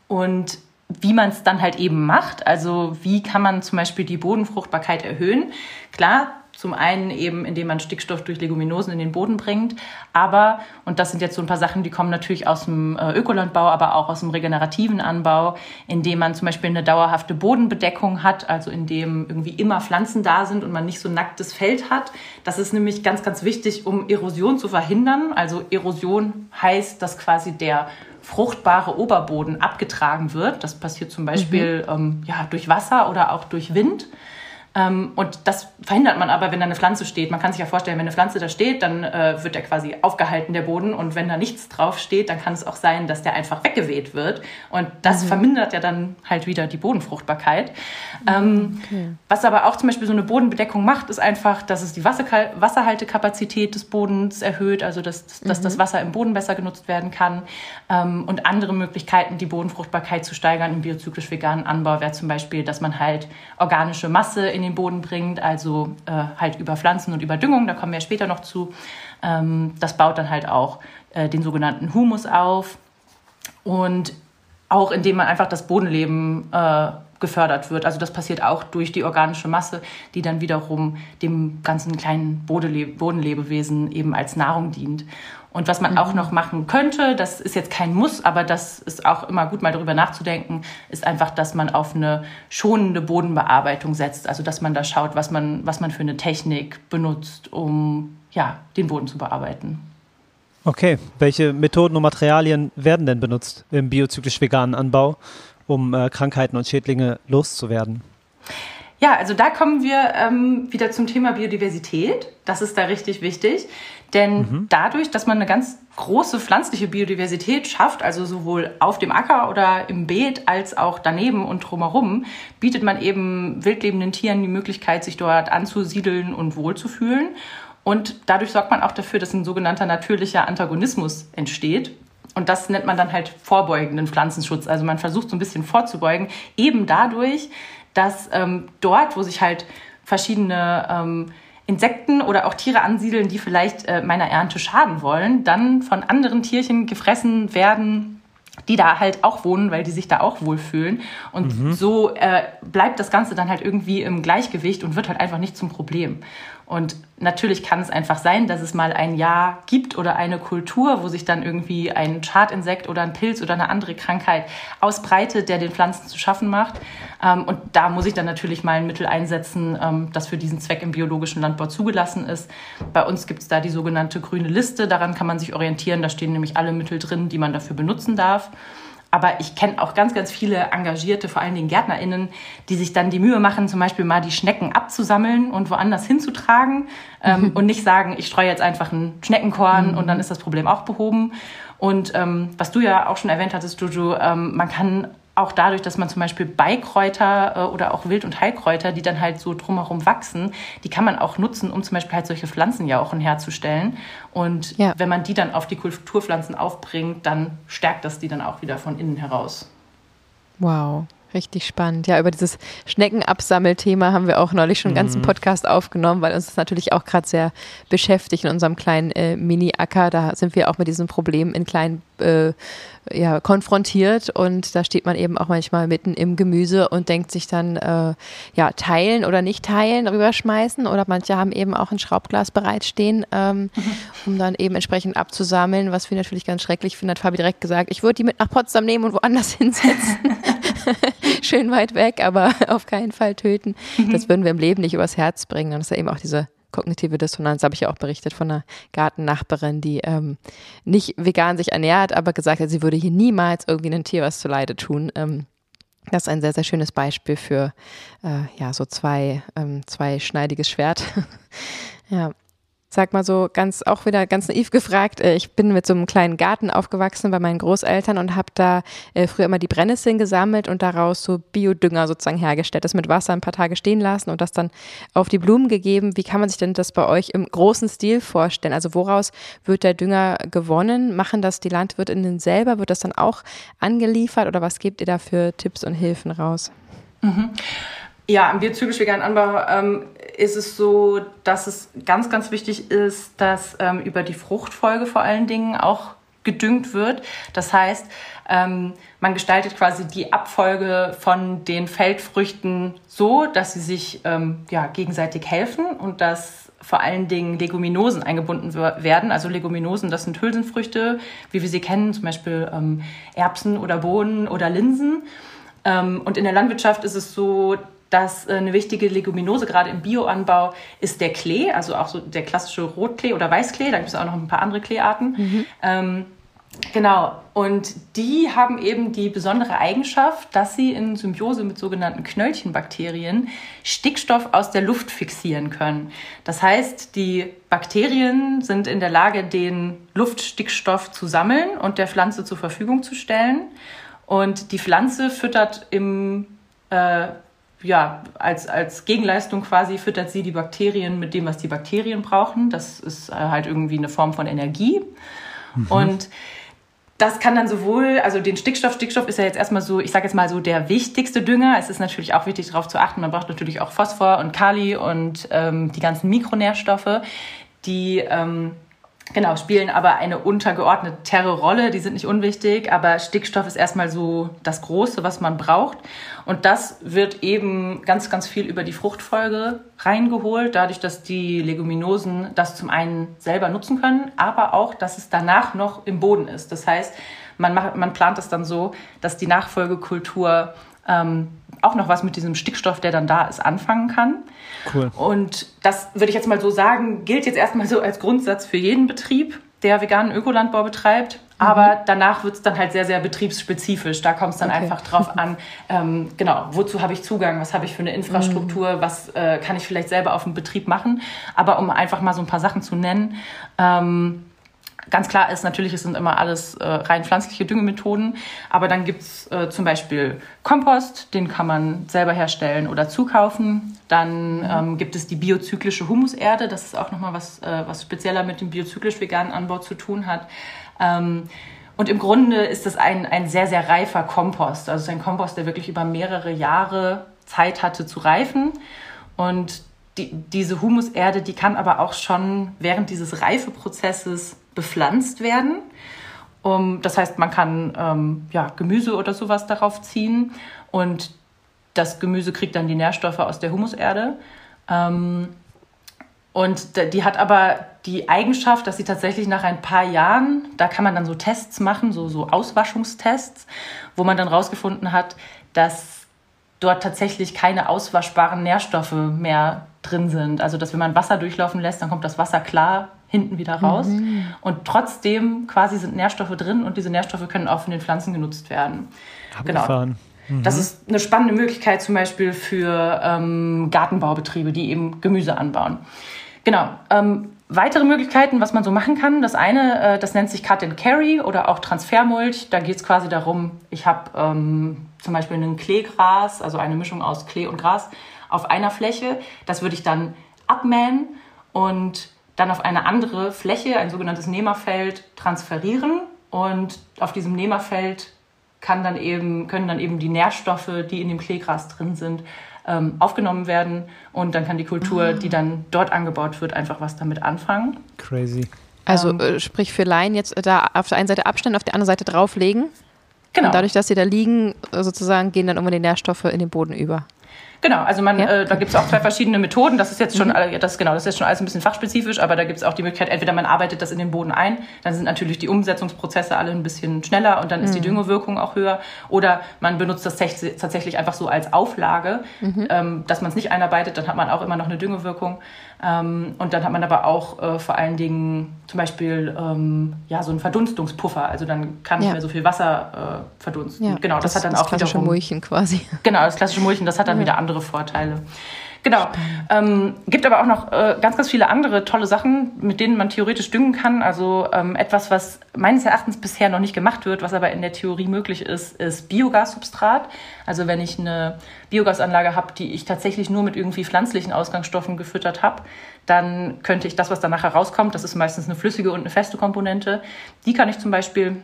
Und wie man es dann halt eben macht. Also wie kann man zum Beispiel die Bodenfruchtbarkeit erhöhen? Klar, zum einen eben, indem man Stickstoff durch Leguminosen in den Boden bringt. Aber, und das sind jetzt so ein paar Sachen, die kommen natürlich aus dem äh, Ökolandbau, aber auch aus dem regenerativen Anbau, indem man zum Beispiel eine dauerhafte Bodenbedeckung hat, also indem irgendwie immer Pflanzen da sind und man nicht so nacktes Feld hat. Das ist nämlich ganz, ganz wichtig, um Erosion zu verhindern. Also Erosion heißt, dass quasi der fruchtbare Oberboden abgetragen wird. Das passiert zum Beispiel mhm. ähm, ja, durch Wasser oder auch durch Wind. Ähm, und das verhindert man aber, wenn da eine Pflanze steht. Man kann sich ja vorstellen, wenn eine Pflanze da steht, dann äh, wird der quasi aufgehalten, der Boden. Und wenn da nichts drauf steht, dann kann es auch sein, dass der einfach weggeweht wird. Und das mhm. vermindert ja dann halt wieder die Bodenfruchtbarkeit. Ähm, okay. Was aber auch zum Beispiel so eine Bodenbedeckung macht, ist einfach, dass es die Wasserhaltekapazität des Bodens erhöht, also dass, dass mhm. das Wasser im Boden besser genutzt werden kann. Ähm, und andere Möglichkeiten, die Bodenfruchtbarkeit zu steigern im biozyklisch veganen Anbau, wäre zum Beispiel, dass man halt organische Masse in den Boden bringt, also äh, halt über Pflanzen und über Düngung, da kommen wir später noch zu. Ähm, das baut dann halt auch äh, den sogenannten Humus auf. Und auch indem man einfach das Bodenleben äh, gefördert wird. Also das passiert auch durch die organische Masse, die dann wiederum dem ganzen kleinen Bodenlebewesen eben als Nahrung dient. Und was man mhm. auch noch machen könnte, das ist jetzt kein Muss, aber das ist auch immer gut, mal darüber nachzudenken, ist einfach, dass man auf eine schonende Bodenbearbeitung setzt. Also dass man da schaut, was man, was man für eine Technik benutzt, um ja, den Boden zu bearbeiten. Okay, welche Methoden und Materialien werden denn benutzt im biozyklisch veganen Anbau, um äh, Krankheiten und Schädlinge loszuwerden? Ja, also da kommen wir ähm, wieder zum Thema Biodiversität. Das ist da richtig wichtig. Denn mhm. dadurch, dass man eine ganz große pflanzliche Biodiversität schafft, also sowohl auf dem Acker oder im Beet als auch daneben und drumherum, bietet man eben wildlebenden Tieren die Möglichkeit, sich dort anzusiedeln und wohlzufühlen. Und dadurch sorgt man auch dafür, dass ein sogenannter natürlicher Antagonismus entsteht. Und das nennt man dann halt vorbeugenden Pflanzenschutz. Also man versucht so ein bisschen vorzubeugen, eben dadurch, dass ähm, dort, wo sich halt verschiedene ähm, Insekten oder auch Tiere ansiedeln, die vielleicht äh, meiner Ernte schaden wollen, dann von anderen Tierchen gefressen werden, die da halt auch wohnen, weil die sich da auch wohlfühlen. Und mhm. so äh, bleibt das Ganze dann halt irgendwie im Gleichgewicht und wird halt einfach nicht zum Problem. Und natürlich kann es einfach sein, dass es mal ein Jahr gibt oder eine Kultur, wo sich dann irgendwie ein Schadinsekt oder ein Pilz oder eine andere Krankheit ausbreitet, der den Pflanzen zu schaffen macht. Ähm, und da muss ich dann natürlich mal ein Mittel einsetzen, ähm, das für diesen Zweck im biologischen Landbau zugelassen ist. Bei uns gibt es da die sogenannte grüne Liste. Daran kann man sich orientieren. Da stehen nämlich alle Mittel drin, die man dafür benutzen darf. Aber ich kenne auch ganz, ganz viele engagierte, vor allen Dingen GärtnerInnen, die sich dann die Mühe machen, zum Beispiel mal die Schnecken abzusammeln und woanders hinzutragen ähm, und nicht sagen, ich streue jetzt einfach ein Schneckenkorn mhm. und dann ist das Problem auch behoben. Und ähm, was du ja auch schon erwähnt hattest, Jojo, ähm, man kann auch dadurch, dass man zum Beispiel Beikräuter äh, oder auch Wild- und Heilkräuter, die dann halt so drumherum wachsen, die kann man auch nutzen, um zum Beispiel halt solche Pflanzenjauchen herzustellen. Und ja. wenn man die dann auf die Kulturpflanzen aufbringt, dann stärkt das die dann auch wieder von innen heraus. Wow. Richtig spannend. Ja, über dieses Schneckenabsammelthema haben wir auch neulich schon einen ganzen mhm. Podcast aufgenommen, weil uns das natürlich auch gerade sehr beschäftigt in unserem kleinen äh, Mini-Acker. Da sind wir auch mit diesem Problem in kleinen äh, ja, konfrontiert und da steht man eben auch manchmal mitten im Gemüse und denkt sich dann, äh, ja, teilen oder nicht teilen, rüberschmeißen oder manche haben eben auch ein Schraubglas bereitstehen, ähm, mhm. um dann eben entsprechend abzusammeln, was wir natürlich ganz schrecklich finden, hat Fabi direkt gesagt, ich würde die mit nach Potsdam nehmen und woanders hinsetzen. Schön weit weg, aber auf keinen Fall töten. Mhm. Das würden wir im Leben nicht übers Herz bringen und das ist ja eben auch diese kognitive Dissonanz, habe ich ja auch berichtet von einer Gartennachbarin, die ähm, nicht vegan sich ernährt, aber gesagt hat, sie würde hier niemals irgendwie ein Tier was zu Leide tun. Ähm, das ist ein sehr, sehr schönes Beispiel für äh, ja, so zwei, ähm, zweischneidiges Schwert. ja, sag mal so ganz auch wieder ganz naiv gefragt, äh, ich bin mit so einem kleinen Garten aufgewachsen bei meinen Großeltern und habe da äh, früher immer die Brennnesseln gesammelt und daraus so Biodünger sozusagen hergestellt, das mit Wasser ein paar Tage stehen lassen und das dann auf die Blumen gegeben. Wie kann man sich denn das bei euch im großen Stil vorstellen? Also woraus wird der Dünger gewonnen? Machen das die Landwirtinnen selber? Wird das dann auch angeliefert oder was gebt ihr da für Tipps und Hilfen raus? Mhm. Ja, im biozyklisch veganen Anbau ähm, ist es so, dass es ganz, ganz wichtig ist, dass ähm, über die Fruchtfolge vor allen Dingen auch gedüngt wird. Das heißt, ähm, man gestaltet quasi die Abfolge von den Feldfrüchten so, dass sie sich ähm, ja, gegenseitig helfen und dass vor allen Dingen Leguminosen eingebunden werden. Also Leguminosen, das sind Hülsenfrüchte, wie wir sie kennen, zum Beispiel ähm, Erbsen oder Bohnen oder Linsen. Ähm, und in der Landwirtschaft ist es so, dass äh, eine wichtige Leguminose gerade im Bioanbau ist der Klee, also auch so der klassische Rotklee oder Weißklee. Da gibt es auch noch ein paar andere Kleearten. Mhm. Ähm, genau. Und die haben eben die besondere Eigenschaft, dass sie in Symbiose mit sogenannten Knöllchenbakterien Stickstoff aus der Luft fixieren können. Das heißt, die Bakterien sind in der Lage, den Luftstickstoff zu sammeln und der Pflanze zur Verfügung zu stellen. Und die Pflanze füttert im äh, ja, als, als Gegenleistung quasi füttert sie die Bakterien mit dem, was die Bakterien brauchen. Das ist äh, halt irgendwie eine Form von Energie. Mhm. Und das kann dann sowohl, also den Stickstoff, Stickstoff ist ja jetzt erstmal so, ich sage jetzt mal so der wichtigste Dünger. Es ist natürlich auch wichtig darauf zu achten, man braucht natürlich auch Phosphor und Kali und ähm, die ganzen Mikronährstoffe, die ähm, Genau, spielen aber eine untergeordnetere Rolle. Die sind nicht unwichtig, aber Stickstoff ist erstmal so das Große, was man braucht. Und das wird eben ganz, ganz viel über die Fruchtfolge reingeholt, dadurch, dass die Leguminosen das zum einen selber nutzen können, aber auch, dass es danach noch im Boden ist. Das heißt, man, macht, man plant es dann so, dass die Nachfolgekultur ähm, auch noch was mit diesem Stickstoff, der dann da ist, anfangen kann. Cool. Und das würde ich jetzt mal so sagen, gilt jetzt erstmal so als Grundsatz für jeden Betrieb, der veganen Ökolandbau betreibt. Aber mhm. danach wird es dann halt sehr, sehr betriebsspezifisch. Da kommt es dann okay. einfach drauf an, ähm, genau, wozu habe ich Zugang, was habe ich für eine Infrastruktur, mhm. was äh, kann ich vielleicht selber auf dem Betrieb machen. Aber um einfach mal so ein paar Sachen zu nennen, ähm, Ganz klar ist natürlich, es sind immer alles äh, rein pflanzliche Düngemethoden, aber dann gibt's äh, zum Beispiel Kompost, den kann man selber herstellen oder zukaufen. Dann mhm. ähm, gibt es die biozyklische Humuserde, das ist auch nochmal was, äh, was spezieller mit dem biozyklisch-veganen Anbau zu tun hat. Ähm, und im Grunde ist das ein, ein sehr, sehr reifer Kompost. Also es ein Kompost, der wirklich über mehrere Jahre Zeit hatte zu reifen. Und die, diese Humuserde, die kann aber auch schon während dieses Reifeprozesses bepflanzt werden. Um, das heißt, man kann ähm, ja, Gemüse oder sowas darauf ziehen und das Gemüse kriegt dann die Nährstoffe aus der Humuserde. Ähm, und die hat aber die Eigenschaft, dass sie tatsächlich nach ein paar Jahren, da kann man dann so Tests machen, so, so Auswaschungstests, wo man dann rausgefunden hat, dass dort tatsächlich keine auswaschbaren Nährstoffe mehr drin sind. Also, dass wenn man Wasser durchlaufen lässt, dann kommt das Wasser klar hinten wieder raus. Mhm. Und trotzdem quasi sind Nährstoffe drin und diese Nährstoffe können auch von den Pflanzen genutzt werden. Abgefahren. Genau. Mhm. Das ist eine spannende Möglichkeit zum Beispiel für ähm, Gartenbaubetriebe, die eben Gemüse anbauen. Genau. Ähm, weitere Möglichkeiten, was man so machen kann. Das eine, äh, das nennt sich Cut and Carry oder auch Transfermulch. Da geht es quasi darum, ich habe ähm, zum Beispiel ein Kleegras, also eine Mischung aus Klee und Gras auf einer Fläche. Das würde ich dann abmähen und dann auf eine andere Fläche, ein sogenanntes Nehmerfeld, transferieren. Und auf diesem Nehmerfeld kann dann eben, können dann eben die Nährstoffe, die in dem Kleegras drin sind, ähm, aufgenommen werden. Und dann kann die Kultur, ah. die dann dort angebaut wird, einfach was damit anfangen. Crazy. Also ähm, äh, sprich für Laien jetzt da auf der einen Seite Abstand, auf der anderen Seite drauflegen. Genau. Und dadurch, dass sie da liegen, sozusagen, gehen dann immer die Nährstoffe in den Boden über. Genau, also man, ja. äh, da gibt es auch zwei verschiedene Methoden. Das ist jetzt schon, mhm. das genau, das ist jetzt schon alles ein bisschen fachspezifisch, aber da gibt es auch die Möglichkeit, entweder man arbeitet das in den Boden ein, dann sind natürlich die Umsetzungsprozesse alle ein bisschen schneller und dann ist die mhm. Düngewirkung auch höher. Oder man benutzt das tatsächlich einfach so als Auflage, mhm. ähm, dass man es nicht einarbeitet, dann hat man auch immer noch eine Düngewirkung. Ähm, und dann hat man aber auch äh, vor allen Dingen zum Beispiel ähm, ja, so einen Verdunstungspuffer. Also dann kann nicht ja. mehr so viel Wasser äh, verdunsten. Ja, genau, das, das, hat dann das auch klassische wiederum, Mulchen quasi. Genau, das klassische Mulchen, das hat dann ja. wieder andere Vorteile. Genau. Ähm, gibt aber auch noch äh, ganz, ganz viele andere tolle Sachen, mit denen man theoretisch düngen kann. Also ähm, etwas, was meines Erachtens bisher noch nicht gemacht wird, was aber in der Theorie möglich ist, ist Biogassubstrat. Also wenn ich eine Biogasanlage habe, die ich tatsächlich nur mit irgendwie pflanzlichen Ausgangsstoffen gefüttert habe, dann könnte ich das, was danach herauskommt, das ist meistens eine flüssige und eine feste Komponente, die kann ich zum Beispiel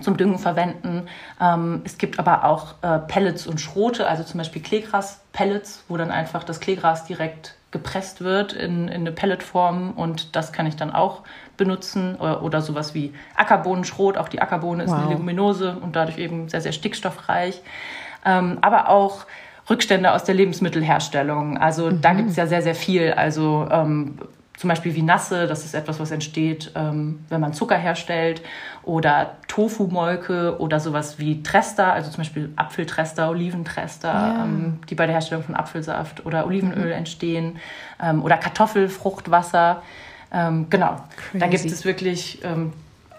zum Düngen verwenden. Ähm, es gibt aber auch äh, Pellets und Schrote, also zum Beispiel Kleegras-Pellets, wo dann einfach das Kleegras direkt gepresst wird in, in eine Pelletform und das kann ich dann auch benutzen oder, oder sowas wie Ackerbohnenschrot. Auch die Ackerbohne ist wow. eine Leguminose und dadurch eben sehr, sehr stickstoffreich. Ähm, aber auch Rückstände aus der Lebensmittelherstellung. Also mhm. da gibt es ja sehr, sehr viel. Also ähm, zum Beispiel wie Nasse, das ist etwas, was entsteht, ähm, wenn man Zucker herstellt, oder Tofu-Molke oder sowas wie Trester, also zum Beispiel Apfeltrester, Oliventrester, ja. ähm, die bei der Herstellung von Apfelsaft oder Olivenöl mhm. entstehen, ähm, oder Kartoffelfruchtwasser. Ähm, genau, Crazy. da gibt es wirklich ähm,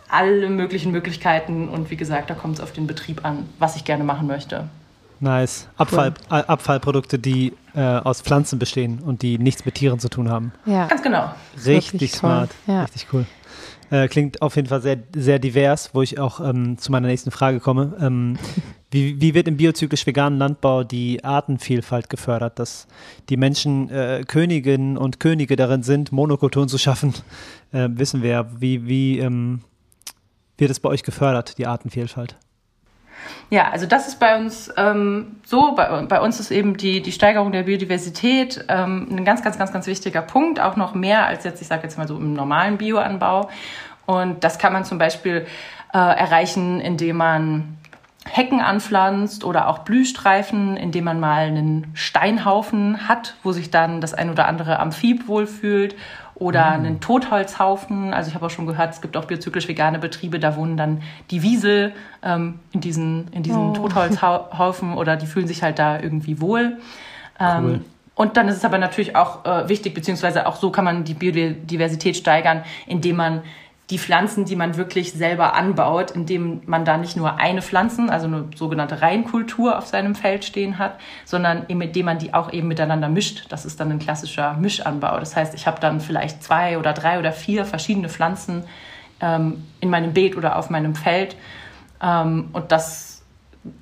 alle möglichen Möglichkeiten und wie gesagt, da kommt es auf den Betrieb an, was ich gerne machen möchte. Nice. Abfall, cool. Abfallprodukte, die äh, aus Pflanzen bestehen und die nichts mit Tieren zu tun haben. Ja. Ganz genau. Richtig smart. Ja. Richtig cool. Äh, klingt auf jeden Fall sehr, sehr divers, wo ich auch ähm, zu meiner nächsten Frage komme. Ähm, wie, wie wird im biozyklisch veganen Landbau die Artenvielfalt gefördert, dass die Menschen äh, Königinnen und Könige darin sind, Monokulturen zu schaffen? Äh, wissen wir. Wie, wie ähm, wird es bei euch gefördert, die Artenvielfalt? Ja, also das ist bei uns ähm, so. Bei, bei, uns ist eben die, die Steigerung der Biodiversität ähm, ein ganz, ganz, ganz, ganz wichtiger Punkt. Auch noch mehr als jetzt, ich sage jetzt mal so im normalen Bioanbau. Und das kann man zum Beispiel äh, erreichen, indem man Hecken anpflanzt oder auch Blühstreifen, indem man mal einen Steinhaufen hat, wo sich dann das ein oder andere Amphib wohlfühlt oder mhm. einen Totholzhaufen. Also ich habe auch schon gehört, es gibt auch biozyklisch vegane Betriebe, da wohnen dann die Wiesel ähm, in diesen, in diesen oh. Totholzhaufen oder die fühlen sich halt da irgendwie wohl. Ähm, cool. Und dann ist es aber natürlich auch äh, wichtig, beziehungsweise auch so kann man die Biodiversität steigern, indem man die Pflanzen, die man wirklich selber anbaut, indem man da nicht nur eine Pflanzen, also eine sogenannte Reinkultur auf seinem Feld stehen hat, sondern indem man die auch eben miteinander mischt. Das ist dann ein klassischer Mischanbau. Das heißt, ich habe dann vielleicht zwei oder drei oder vier verschiedene Pflanzen ähm, in meinem Beet oder auf meinem Feld. Ähm, und das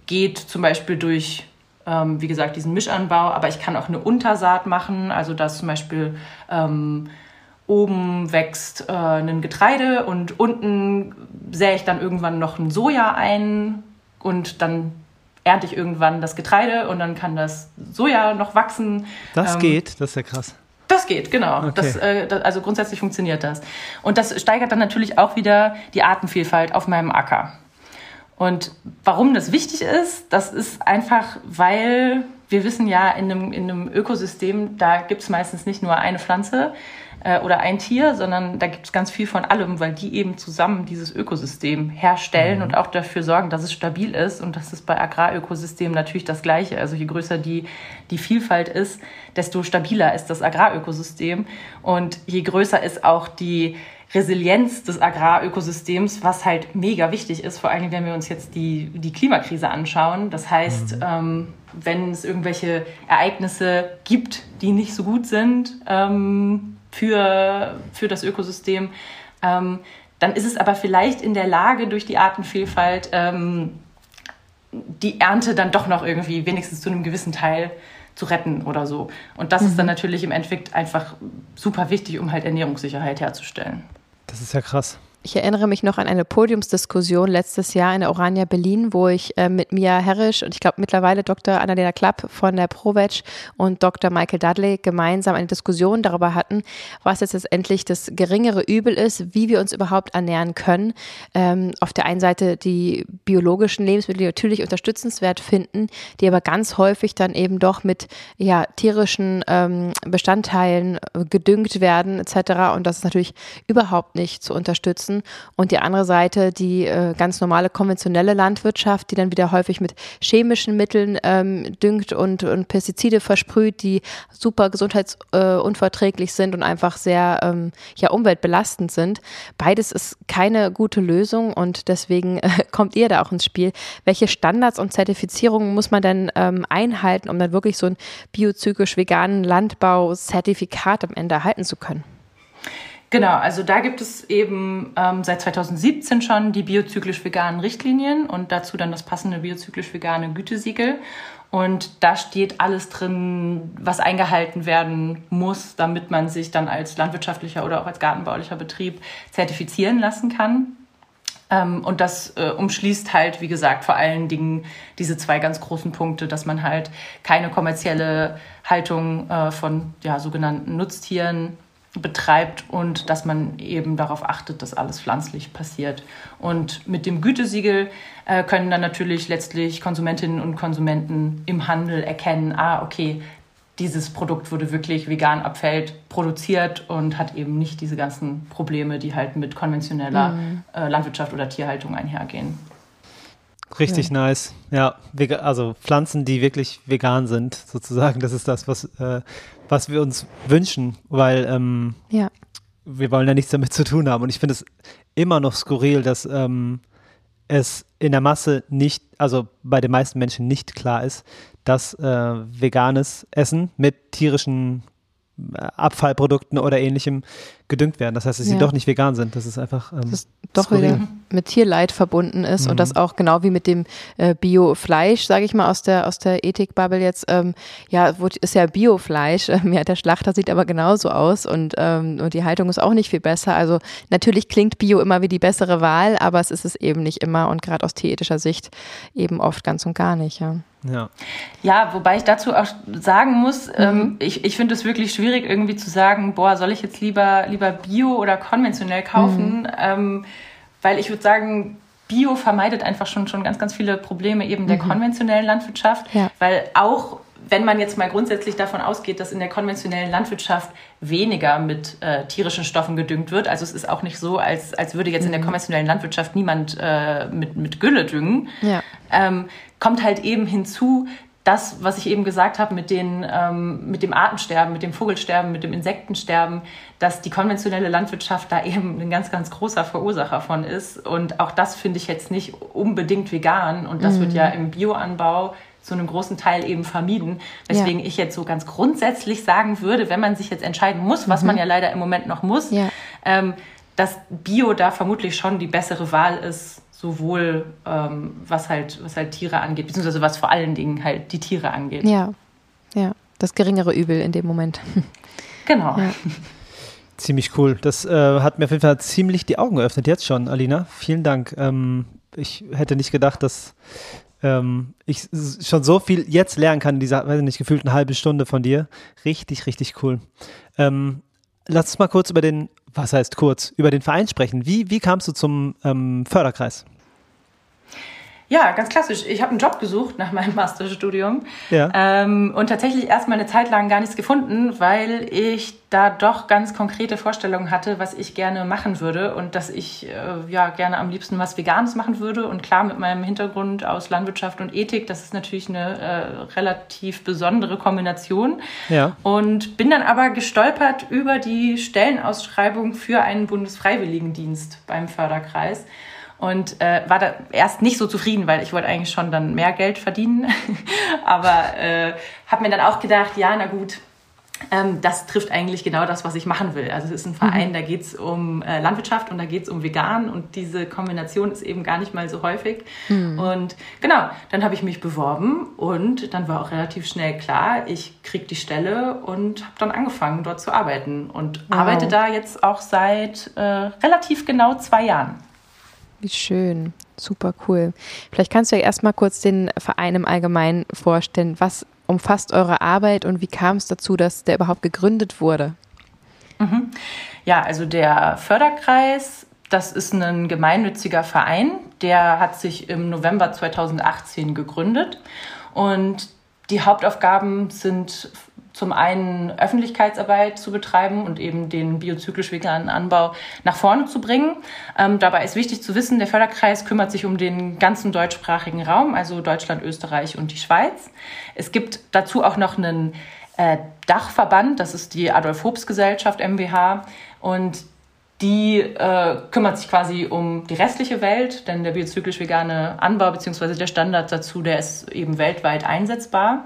geht zum Beispiel durch ähm, wie gesagt, diesen Mischanbau, aber ich kann auch eine Untersaat machen, also dass zum Beispiel ähm, oben wächst äh, ein Getreide und unten sähe ich dann irgendwann noch ein Soja ein und dann ernte ich irgendwann das Getreide und dann kann das Soja noch wachsen. Das ähm, geht, das ist ja krass. Das geht, genau. Okay. Das, äh, das, also grundsätzlich funktioniert das. Und das steigert dann natürlich auch wieder die Artenvielfalt auf meinem Acker. Und warum das wichtig ist, das ist einfach, weil wir wissen ja, in einem, in einem Ökosystem, da gibt es meistens nicht nur eine Pflanze, äh, oder ein Tier, sondern da gibt es ganz viel von allem, weil die eben zusammen dieses Ökosystem herstellen mhm. und auch dafür sorgen, dass es stabil ist. Und das ist bei Agrarökosystemen natürlich das Gleiche. Also je größer die, die Vielfalt ist, desto stabiler ist das Agrarökosystem. Und je größer ist auch die Resilienz des Agrarökosystems, was halt mega wichtig ist, vor allem wenn wir uns jetzt die, die Klimakrise anschauen. Das heißt, mhm. ähm, wenn es irgendwelche Ereignisse gibt, die nicht so gut sind, ähm, für, für das Ökosystem. Ähm, dann ist es aber vielleicht in der Lage, durch die Artenvielfalt ähm, die Ernte dann doch noch irgendwie wenigstens zu einem gewissen Teil zu retten oder so. Und das mhm. ist dann mhm. natürlich im Endeffekt einfach super wichtig, um halt Ernährungssicherheit herzustellen. Das ist ja krass. Ich erinnere mich noch an eine Podiumsdiskussion letztes Jahr in der Orania Berlin, wo ich äh, mit Mia Herrisch und ich glaube mittlerweile Dr. Annalena Klapp von der ProVeg und Dr. Michael Dudley gemeinsam eine Diskussion darüber hatten, was jetzt letztendlich das geringere Übel ist, wie wir uns überhaupt ernähren können. Ähm, auf der einen Seite die biologischen Lebensmittel, die natürlich unterstützenswert finden, die aber ganz häufig dann eben doch mit ja, tierischen ähm, Bestandteilen gedüngt werden etc. Und das ist natürlich überhaupt nicht zu unterstützen nutzen und die andere Seite die äh, ganz normale konventionelle Landwirtschaft, die dann wieder häufig mit chemischen Mitteln ähm, düngt und, und Pestizide versprüht, die super gesundheitsunverträglich äh, sind und einfach sehr ähm, ja, umweltbelastend sind. Beides ist keine gute Lösung und deswegen äh, kommt ihr da auch ins Spiel. Welche Standards und Zertifizierungen muss man denn ähm, einhalten, um dann wirklich so ein biozyklisch veganen Landbau-Zertifikat am Ende erhalten zu können? Genau, also da gibt es eben ähm, seit 2017 schon die biozyklisch veganen Richtlinien und dazu dann das passende biozyklisch vegane Gütesiegel. Und da steht alles drin, was eingehalten werden muss, damit man sich dann als landwirtschaftlicher oder auch als gartenbaulicher Betrieb zertifizieren lassen kann. Ähm, und das äh, umschließt halt, wie gesagt, vor allen Dingen diese zwei ganz großen Punkte, dass man halt keine kommerzielle Haltung äh, von ja, sogenannten Nutztieren betreibt und dass man eben darauf achtet, dass alles pflanzlich passiert. Und mit dem Gütesiegel äh, können dann natürlich letztlich Konsumentinnen und Konsumenten im Handel erkennen, ah, okay, dieses Produkt wurde wirklich vegan abfällt, produziert und hat eben nicht diese ganzen Probleme, die halt mit konventioneller mhm. äh, Landwirtschaft oder Tierhaltung einhergehen. Richtig ja. nice. Ja, also Pflanzen, die wirklich vegan sind, sozusagen. Das ist das, was, äh, was wir uns wünschen, weil ähm, ja. wir wollen ja nichts damit zu tun haben. Und ich finde es immer noch skurril, dass ähm, es in der Masse nicht, also bei den meisten Menschen nicht klar ist, dass äh, veganes Essen mit tierischen Abfallprodukten oder ähnlichem gedüngt werden. Das heißt, dass sie doch nicht vegan sind. Das ist einfach. Ähm, das doch skurril. wieder mit Tierleid verbunden ist mhm. und das auch genau wie mit dem äh, Biofleisch, sage ich mal, aus der, aus der Ethikbubble jetzt, ähm, ja, ist ja Biofleisch. Ähm, ja, der Schlachter sieht aber genauso aus und, ähm, und die Haltung ist auch nicht viel besser. Also natürlich klingt Bio immer wie die bessere Wahl, aber es ist es eben nicht immer und gerade aus tierethischer Sicht eben oft ganz und gar nicht, ja. Ja. ja, wobei ich dazu auch sagen muss, ähm, mhm. ähm, ich, ich finde es wirklich schwierig, irgendwie zu sagen, boah, soll ich jetzt lieber, lieber Bio oder konventionell kaufen? Mhm. Ähm, weil ich würde sagen, Bio vermeidet einfach schon, schon ganz, ganz viele Probleme eben der mhm. konventionellen Landwirtschaft, ja. weil auch wenn man jetzt mal grundsätzlich davon ausgeht, dass in der konventionellen Landwirtschaft weniger mit äh, tierischen Stoffen gedüngt wird, also es ist auch nicht so, als, als würde jetzt mhm. in der mhm. konventionellen Landwirtschaft niemand äh, mit, mit Gülle düngen, ja. ähm, kommt halt eben hinzu, das, was ich eben gesagt habe mit, den, ähm, mit dem Artensterben, mit dem Vogelsterben, mit dem Insektensterben, dass die konventionelle Landwirtschaft da eben ein ganz, ganz großer Verursacher von ist. Und auch das finde ich jetzt nicht unbedingt vegan. Und das mhm. wird ja im Bioanbau zu einem großen Teil eben vermieden. Weswegen ja. ich jetzt so ganz grundsätzlich sagen würde, wenn man sich jetzt entscheiden muss, was mhm. man ja leider im Moment noch muss, ja. ähm, dass Bio da vermutlich schon die bessere Wahl ist, sowohl ähm, was halt was halt Tiere angeht, beziehungsweise was vor allen Dingen halt die Tiere angeht. Ja, ja, das geringere Übel in dem Moment. Genau. Ja. Ziemlich cool. Das äh, hat mir auf jeden Fall ziemlich die Augen geöffnet jetzt schon, Alina. Vielen Dank. Ähm, ich hätte nicht gedacht, dass ähm, ich schon so viel jetzt lernen kann in dieser, weiß nicht, gefühlt eine halbe Stunde von dir. Richtig, richtig cool. Ähm, lass uns mal kurz über den, was heißt kurz, über den Verein sprechen. Wie, wie kamst du zum ähm, Förderkreis? Ja, ganz klassisch. Ich habe einen Job gesucht nach meinem Masterstudium ja. ähm, und tatsächlich erst mal eine Zeit lang gar nichts gefunden, weil ich da doch ganz konkrete Vorstellungen hatte, was ich gerne machen würde und dass ich äh, ja gerne am liebsten was Veganes machen würde. Und klar, mit meinem Hintergrund aus Landwirtschaft und Ethik, das ist natürlich eine äh, relativ besondere Kombination. Ja. Und bin dann aber gestolpert über die Stellenausschreibung für einen Bundesfreiwilligendienst beim Förderkreis und äh, war da erst nicht so zufrieden, weil ich wollte eigentlich schon dann mehr Geld verdienen. Aber äh, habe mir dann auch gedacht, ja, na gut, ähm, das trifft eigentlich genau das, was ich machen will. Also es ist ein Verein, mhm. da geht es um äh, Landwirtschaft und da geht es um Vegan und diese Kombination ist eben gar nicht mal so häufig. Mhm. Und genau, dann habe ich mich beworben und dann war auch relativ schnell klar, ich kriege die Stelle und habe dann angefangen, dort zu arbeiten und wow. arbeite da jetzt auch seit äh, relativ genau zwei Jahren. Wie schön. Super cool. Vielleicht kannst du ja erstmal kurz den Verein im Allgemeinen vorstellen. Was umfasst eure Arbeit und wie kam es dazu, dass der überhaupt gegründet wurde? Mhm. Ja, also der Förderkreis, das ist ein gemeinnütziger Verein, der hat sich im November 2018 gegründet und die Hauptaufgaben sind zum einen Öffentlichkeitsarbeit zu betreiben und eben den biozyklisch veganen Anbau nach vorne zu bringen. Ähm, dabei ist wichtig zu wissen, der Förderkreis kümmert sich um den ganzen deutschsprachigen Raum, also Deutschland, Österreich und die Schweiz. Es gibt dazu auch noch einen äh, Dachverband, das ist die Adolf Hobs Gesellschaft MBH und die äh, kümmert sich quasi um die restliche Welt, denn der biozyklisch vegane Anbau bzw. der Standard dazu, der ist eben weltweit einsetzbar.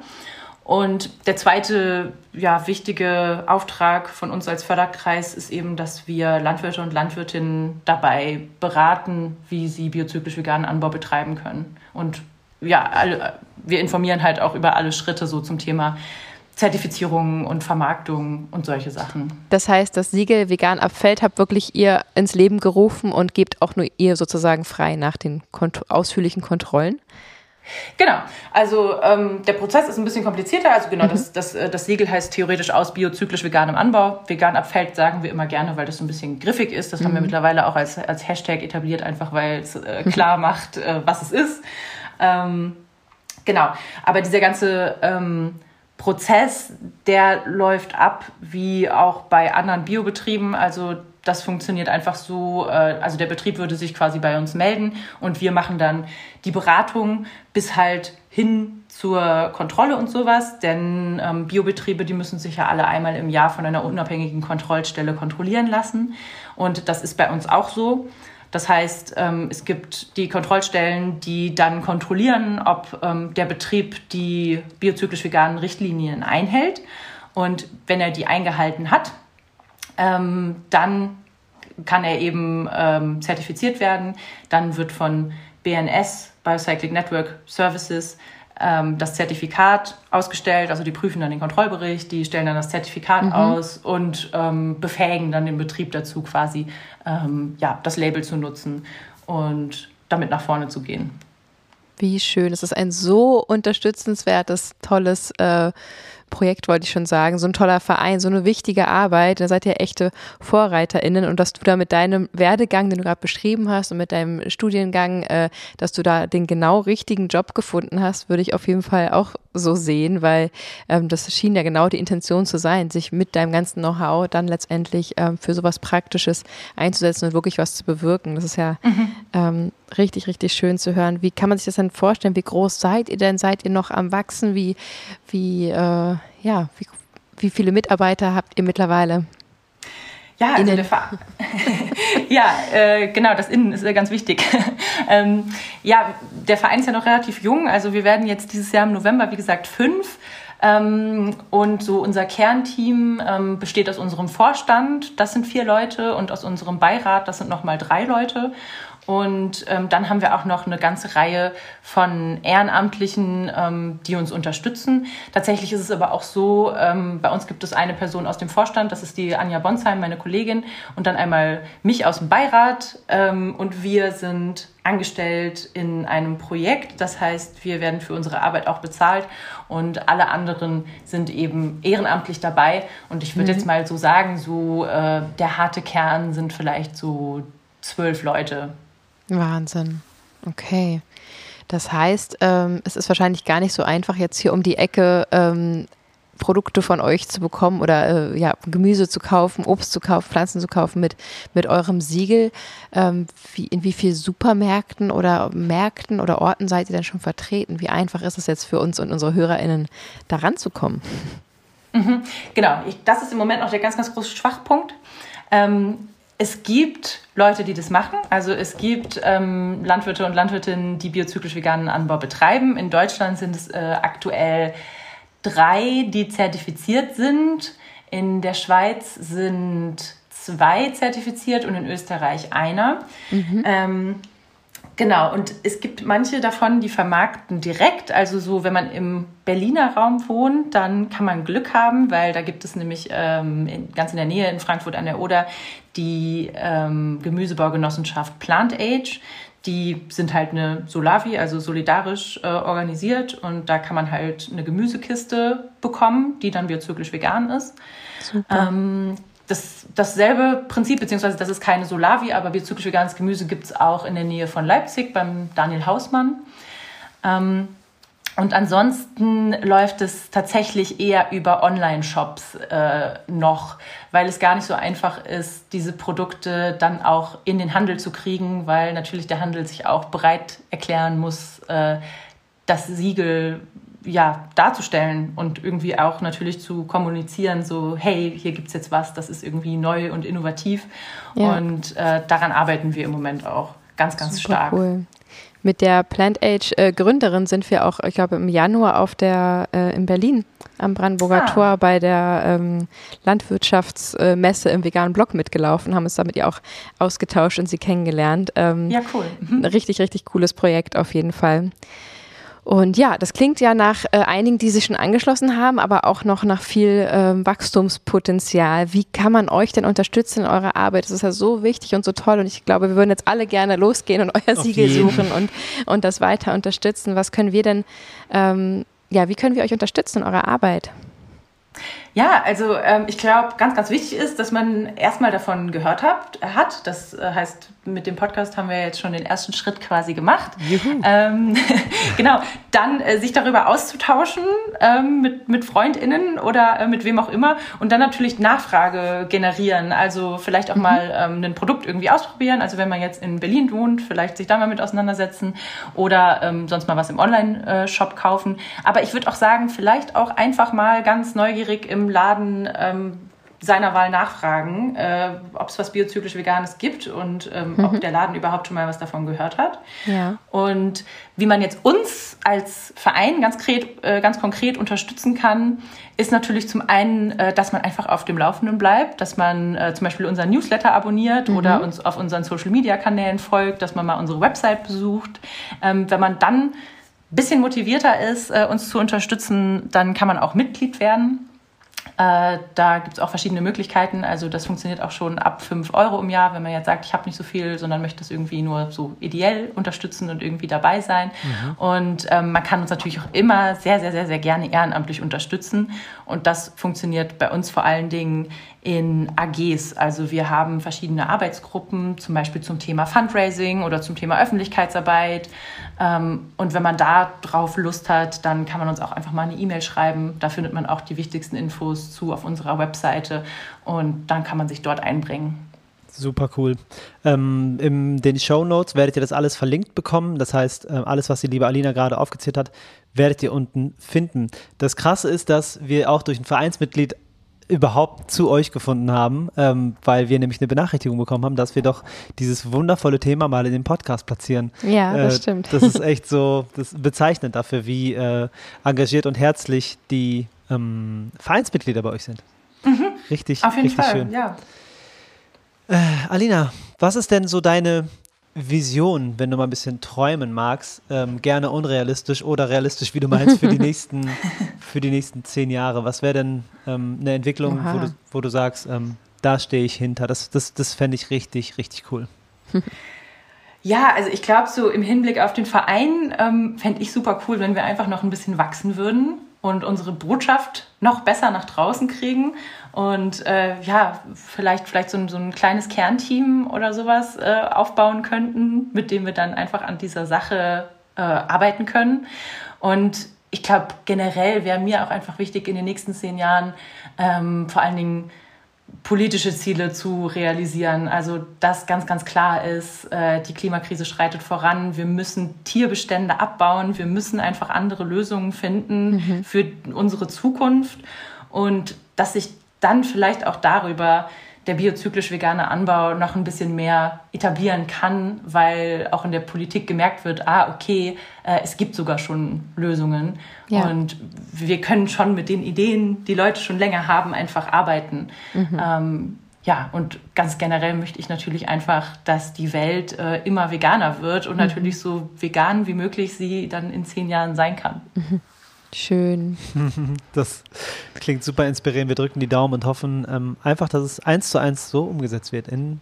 Und der zweite ja, wichtige Auftrag von uns als Förderkreis ist eben, dass wir Landwirte und Landwirtinnen dabei beraten, wie sie biozyklisch veganen Anbau betreiben können. Und ja, alle, wir informieren halt auch über alle Schritte so zum Thema Zertifizierung und Vermarktung und solche Sachen. Das heißt, das Siegel vegan abfällt habt wirklich ihr ins Leben gerufen und gebt auch nur ihr sozusagen frei nach den kont ausführlichen Kontrollen? Genau, also ähm, der Prozess ist ein bisschen komplizierter. Also genau, mhm. das, das, äh, das Siegel heißt theoretisch aus biozyklisch veganem Anbau. Vegan abfällt sagen wir immer gerne, weil das so ein bisschen griffig ist. Das mhm. haben wir mhm. mittlerweile auch als, als Hashtag etabliert, einfach weil es äh, klar macht, äh, was es ist. Ähm, genau, aber dieser ganze ähm, Prozess, der läuft ab wie auch bei anderen Biobetrieben. Also das funktioniert einfach so, äh, also der Betrieb würde sich quasi bei uns melden und wir machen dann die Beratung bis halt hin zur Kontrolle und sowas, denn ähm, Biobetriebe, die müssen sich ja alle einmal im Jahr von einer unabhängigen Kontrollstelle kontrollieren lassen und das ist bei uns auch so. Das heißt, ähm, es gibt die Kontrollstellen, die dann kontrollieren, ob ähm, der Betrieb die biozyklisch veganen Richtlinien einhält. Und wenn er die eingehalten hat, ähm, dann kann er eben zertifiziert werden. Dann wird von BNS, Biocyclic Network Services, ähm, das Zertifikat ausgestellt. Also die prüfen dann den Kontrollbericht, die stellen dann das Zertifikat mhm. aus und ähm, befähigen dann den Betrieb dazu, quasi ähm, ja, das Label zu nutzen und damit nach vorne zu gehen. Wie schön. Es ist ein so unterstützenswertes, tolles äh, Projekt, wollte ich schon sagen, so ein toller Verein, so eine wichtige Arbeit. Da seid ihr echte VorreiterInnen und dass du da mit deinem Werdegang, den du gerade beschrieben hast und mit deinem Studiengang, äh, dass du da den genau richtigen Job gefunden hast, würde ich auf jeden Fall auch so sehen, weil ähm, das schien ja genau die Intention zu sein, sich mit deinem ganzen Know-how dann letztendlich ähm, für sowas Praktisches einzusetzen und wirklich was zu bewirken. Das ist ja mhm. ähm, richtig, richtig schön zu hören. Wie kann man sich das denn vorstellen? Wie groß seid ihr denn? Seid ihr noch am Wachsen? Wie, wie, äh, ja, wie, wie viele Mitarbeiter habt ihr mittlerweile? Ja, also der ja, äh, genau, das Innen ist äh, ganz wichtig. ähm, ja, der Verein ist ja noch relativ jung. Also wir werden jetzt dieses Jahr im November, wie gesagt, fünf. Ähm, und so unser Kernteam ähm, besteht aus unserem Vorstand, das sind vier Leute, und aus unserem Beirat, das sind nochmal drei Leute. Und ähm, dann haben wir auch noch eine ganze Reihe von Ehrenamtlichen, ähm, die uns unterstützen. Tatsächlich ist es aber auch so, ähm, bei uns gibt es eine Person aus dem Vorstand, das ist die Anja Bonsheim, meine Kollegin, und dann einmal mich aus dem Beirat. Ähm, und wir sind angestellt in einem Projekt. Das heißt, wir werden für unsere Arbeit auch bezahlt und alle anderen sind eben ehrenamtlich dabei. Und ich würde mhm. jetzt mal so sagen, so äh, der harte Kern sind vielleicht so zwölf Leute, Wahnsinn. Okay. Das heißt, ähm, es ist wahrscheinlich gar nicht so einfach, jetzt hier um die Ecke ähm, Produkte von euch zu bekommen oder äh, ja, Gemüse zu kaufen, Obst zu kaufen, Pflanzen zu kaufen mit, mit eurem Siegel. Ähm, wie, in wie vielen Supermärkten oder Märkten oder Orten seid ihr denn schon vertreten? Wie einfach ist es jetzt für uns und unsere HörerInnen, da ranzukommen? Mhm, genau, ich, das ist im Moment noch der ganz, ganz große Schwachpunkt. Ähm, es gibt Leute, die das machen. Also es gibt ähm, Landwirte und Landwirtinnen, die biozyklisch veganen Anbau betreiben. In Deutschland sind es äh, aktuell drei, die zertifiziert sind. In der Schweiz sind zwei zertifiziert und in Österreich einer. Mhm. Ähm, Genau, und es gibt manche davon, die vermarkten direkt. Also so, wenn man im Berliner Raum wohnt, dann kann man Glück haben, weil da gibt es nämlich ähm, in, ganz in der Nähe in Frankfurt an der Oder die ähm, Gemüsebaugenossenschaft Plant Age. Die sind halt eine Solavi, also solidarisch äh, organisiert und da kann man halt eine Gemüsekiste bekommen, die dann biozyklisch vegan ist. Ähm, das, dasselbe Prinzip, beziehungsweise das ist keine Solavi, aber biozyklisch veganes Gemüse gibt es auch in der Nähe von Leipzig beim Daniel Hausmann. Ähm, und ansonsten läuft es tatsächlich eher über Online-Shops äh, noch, weil es gar nicht so einfach ist, diese Produkte dann auch in den Handel zu kriegen, weil natürlich der Handel sich auch bereit erklären muss, äh, das Siegel ja, darzustellen und irgendwie auch natürlich zu kommunizieren, so, hey, hier gibt es jetzt was, das ist irgendwie neu und innovativ. Ja. Und äh, daran arbeiten wir im Moment auch ganz, ganz Super stark. Cool. Mit der Plant Age äh, Gründerin sind wir auch, ich glaube, im Januar auf der äh, in Berlin am Brandenburger ah. Tor bei der ähm, Landwirtschaftsmesse im veganen Blog mitgelaufen, haben uns damit ja auch ausgetauscht und sie kennengelernt. Ähm, ja, cool. Mhm. Richtig, richtig cooles Projekt auf jeden Fall. Und ja, das klingt ja nach äh, einigen, die sich schon angeschlossen haben, aber auch noch nach viel äh, Wachstumspotenzial. Wie kann man euch denn unterstützen in eurer Arbeit? Das ist ja so wichtig und so toll. Und ich glaube, wir würden jetzt alle gerne losgehen und euer Auf Siegel jeden. suchen und, und das weiter unterstützen. Was können wir denn, ähm, ja, wie können wir euch unterstützen in eurer Arbeit? Ja, also ähm, ich glaube, ganz, ganz wichtig ist, dass man erstmal davon gehört hat. hat. Das äh, heißt, mit dem Podcast haben wir jetzt schon den ersten Schritt quasi gemacht. Ähm, genau, dann äh, sich darüber auszutauschen ähm, mit, mit FreundInnen oder äh, mit wem auch immer und dann natürlich Nachfrage generieren. Also vielleicht auch mhm. mal ähm, ein Produkt irgendwie ausprobieren. Also wenn man jetzt in Berlin wohnt, vielleicht sich da mal mit auseinandersetzen oder ähm, sonst mal was im Online-Shop kaufen. Aber ich würde auch sagen, vielleicht auch einfach mal ganz neugierig im im Laden ähm, seiner Wahl nachfragen, äh, ob es was biozyklisch Veganes gibt und ähm, mhm. ob der Laden überhaupt schon mal was davon gehört hat. Ja. Und wie man jetzt uns als Verein ganz, konkret, äh, ganz konkret unterstützen kann, ist natürlich zum einen, äh, dass man einfach auf dem Laufenden bleibt, dass man äh, zum Beispiel unseren Newsletter abonniert mhm. oder uns auf unseren Social-Media-Kanälen folgt, dass man mal unsere Website besucht. Ähm, wenn man dann ein bisschen motivierter ist, äh, uns zu unterstützen, dann kann man auch Mitglied werden. Äh, da gibt es auch verschiedene Möglichkeiten. Also das funktioniert auch schon ab 5 Euro im Jahr, wenn man jetzt sagt, ich habe nicht so viel, sondern möchte das irgendwie nur so ideell unterstützen und irgendwie dabei sein. Mhm. Und ähm, man kann uns natürlich auch immer sehr, sehr, sehr, sehr gerne ehrenamtlich unterstützen. Und das funktioniert bei uns vor allen Dingen in AGs. Also wir haben verschiedene Arbeitsgruppen, zum Beispiel zum Thema Fundraising oder zum Thema Öffentlichkeitsarbeit. Ähm, und wenn man da drauf Lust hat, dann kann man uns auch einfach mal eine E-Mail schreiben. Da findet man auch die wichtigsten Infos zu auf unserer Webseite und dann kann man sich dort einbringen. Super cool. Ähm, in den Show Notes werdet ihr das alles verlinkt bekommen. Das heißt, äh, alles, was die liebe Alina gerade aufgezählt hat, werdet ihr unten finden. Das Krasse ist, dass wir auch durch ein Vereinsmitglied überhaupt zu euch gefunden haben, ähm, weil wir nämlich eine Benachrichtigung bekommen haben, dass wir doch dieses wundervolle Thema mal in den Podcast platzieren. Ja, das äh, stimmt. Das ist echt so das bezeichnend dafür, wie äh, engagiert und herzlich die ähm, Vereinsmitglieder bei euch sind. Mhm. Richtig, Auf jeden richtig Fall, schön. Ja. Äh, Alina, was ist denn so deine Vision, wenn du mal ein bisschen träumen magst, ähm, gerne unrealistisch oder realistisch, wie du meinst, für die nächsten, für die nächsten zehn Jahre? Was wäre denn ähm, eine Entwicklung, wo du, wo du sagst, ähm, da stehe ich hinter? Das, das, das fände ich richtig, richtig cool. Ja, also ich glaube, so im Hinblick auf den Verein ähm, fände ich super cool, wenn wir einfach noch ein bisschen wachsen würden und unsere Botschaft noch besser nach draußen kriegen und äh, ja, vielleicht, vielleicht so ein, so ein kleines Kernteam oder sowas äh, aufbauen könnten, mit dem wir dann einfach an dieser Sache äh, arbeiten können. Und ich glaube, generell wäre mir auch einfach wichtig, in den nächsten zehn Jahren ähm, vor allen Dingen politische Ziele zu realisieren. Also dass ganz, ganz klar ist, äh, die Klimakrise schreitet voran. Wir müssen Tierbestände abbauen. Wir müssen einfach andere Lösungen finden mhm. für unsere Zukunft. Und dass sich dann vielleicht auch darüber der biozyklisch vegane Anbau noch ein bisschen mehr etablieren kann, weil auch in der Politik gemerkt wird, ah, okay, äh, es gibt sogar schon Lösungen ja. und wir können schon mit den Ideen, die Leute schon länger haben, einfach arbeiten. Mhm. Ähm, ja, und ganz generell möchte ich natürlich einfach, dass die Welt äh, immer veganer wird und mhm. natürlich so vegan wie möglich sie dann in zehn Jahren sein kann. Mhm. Schön. Das klingt super inspirierend. Wir drücken die Daumen und hoffen ähm, einfach, dass es eins zu eins so umgesetzt wird in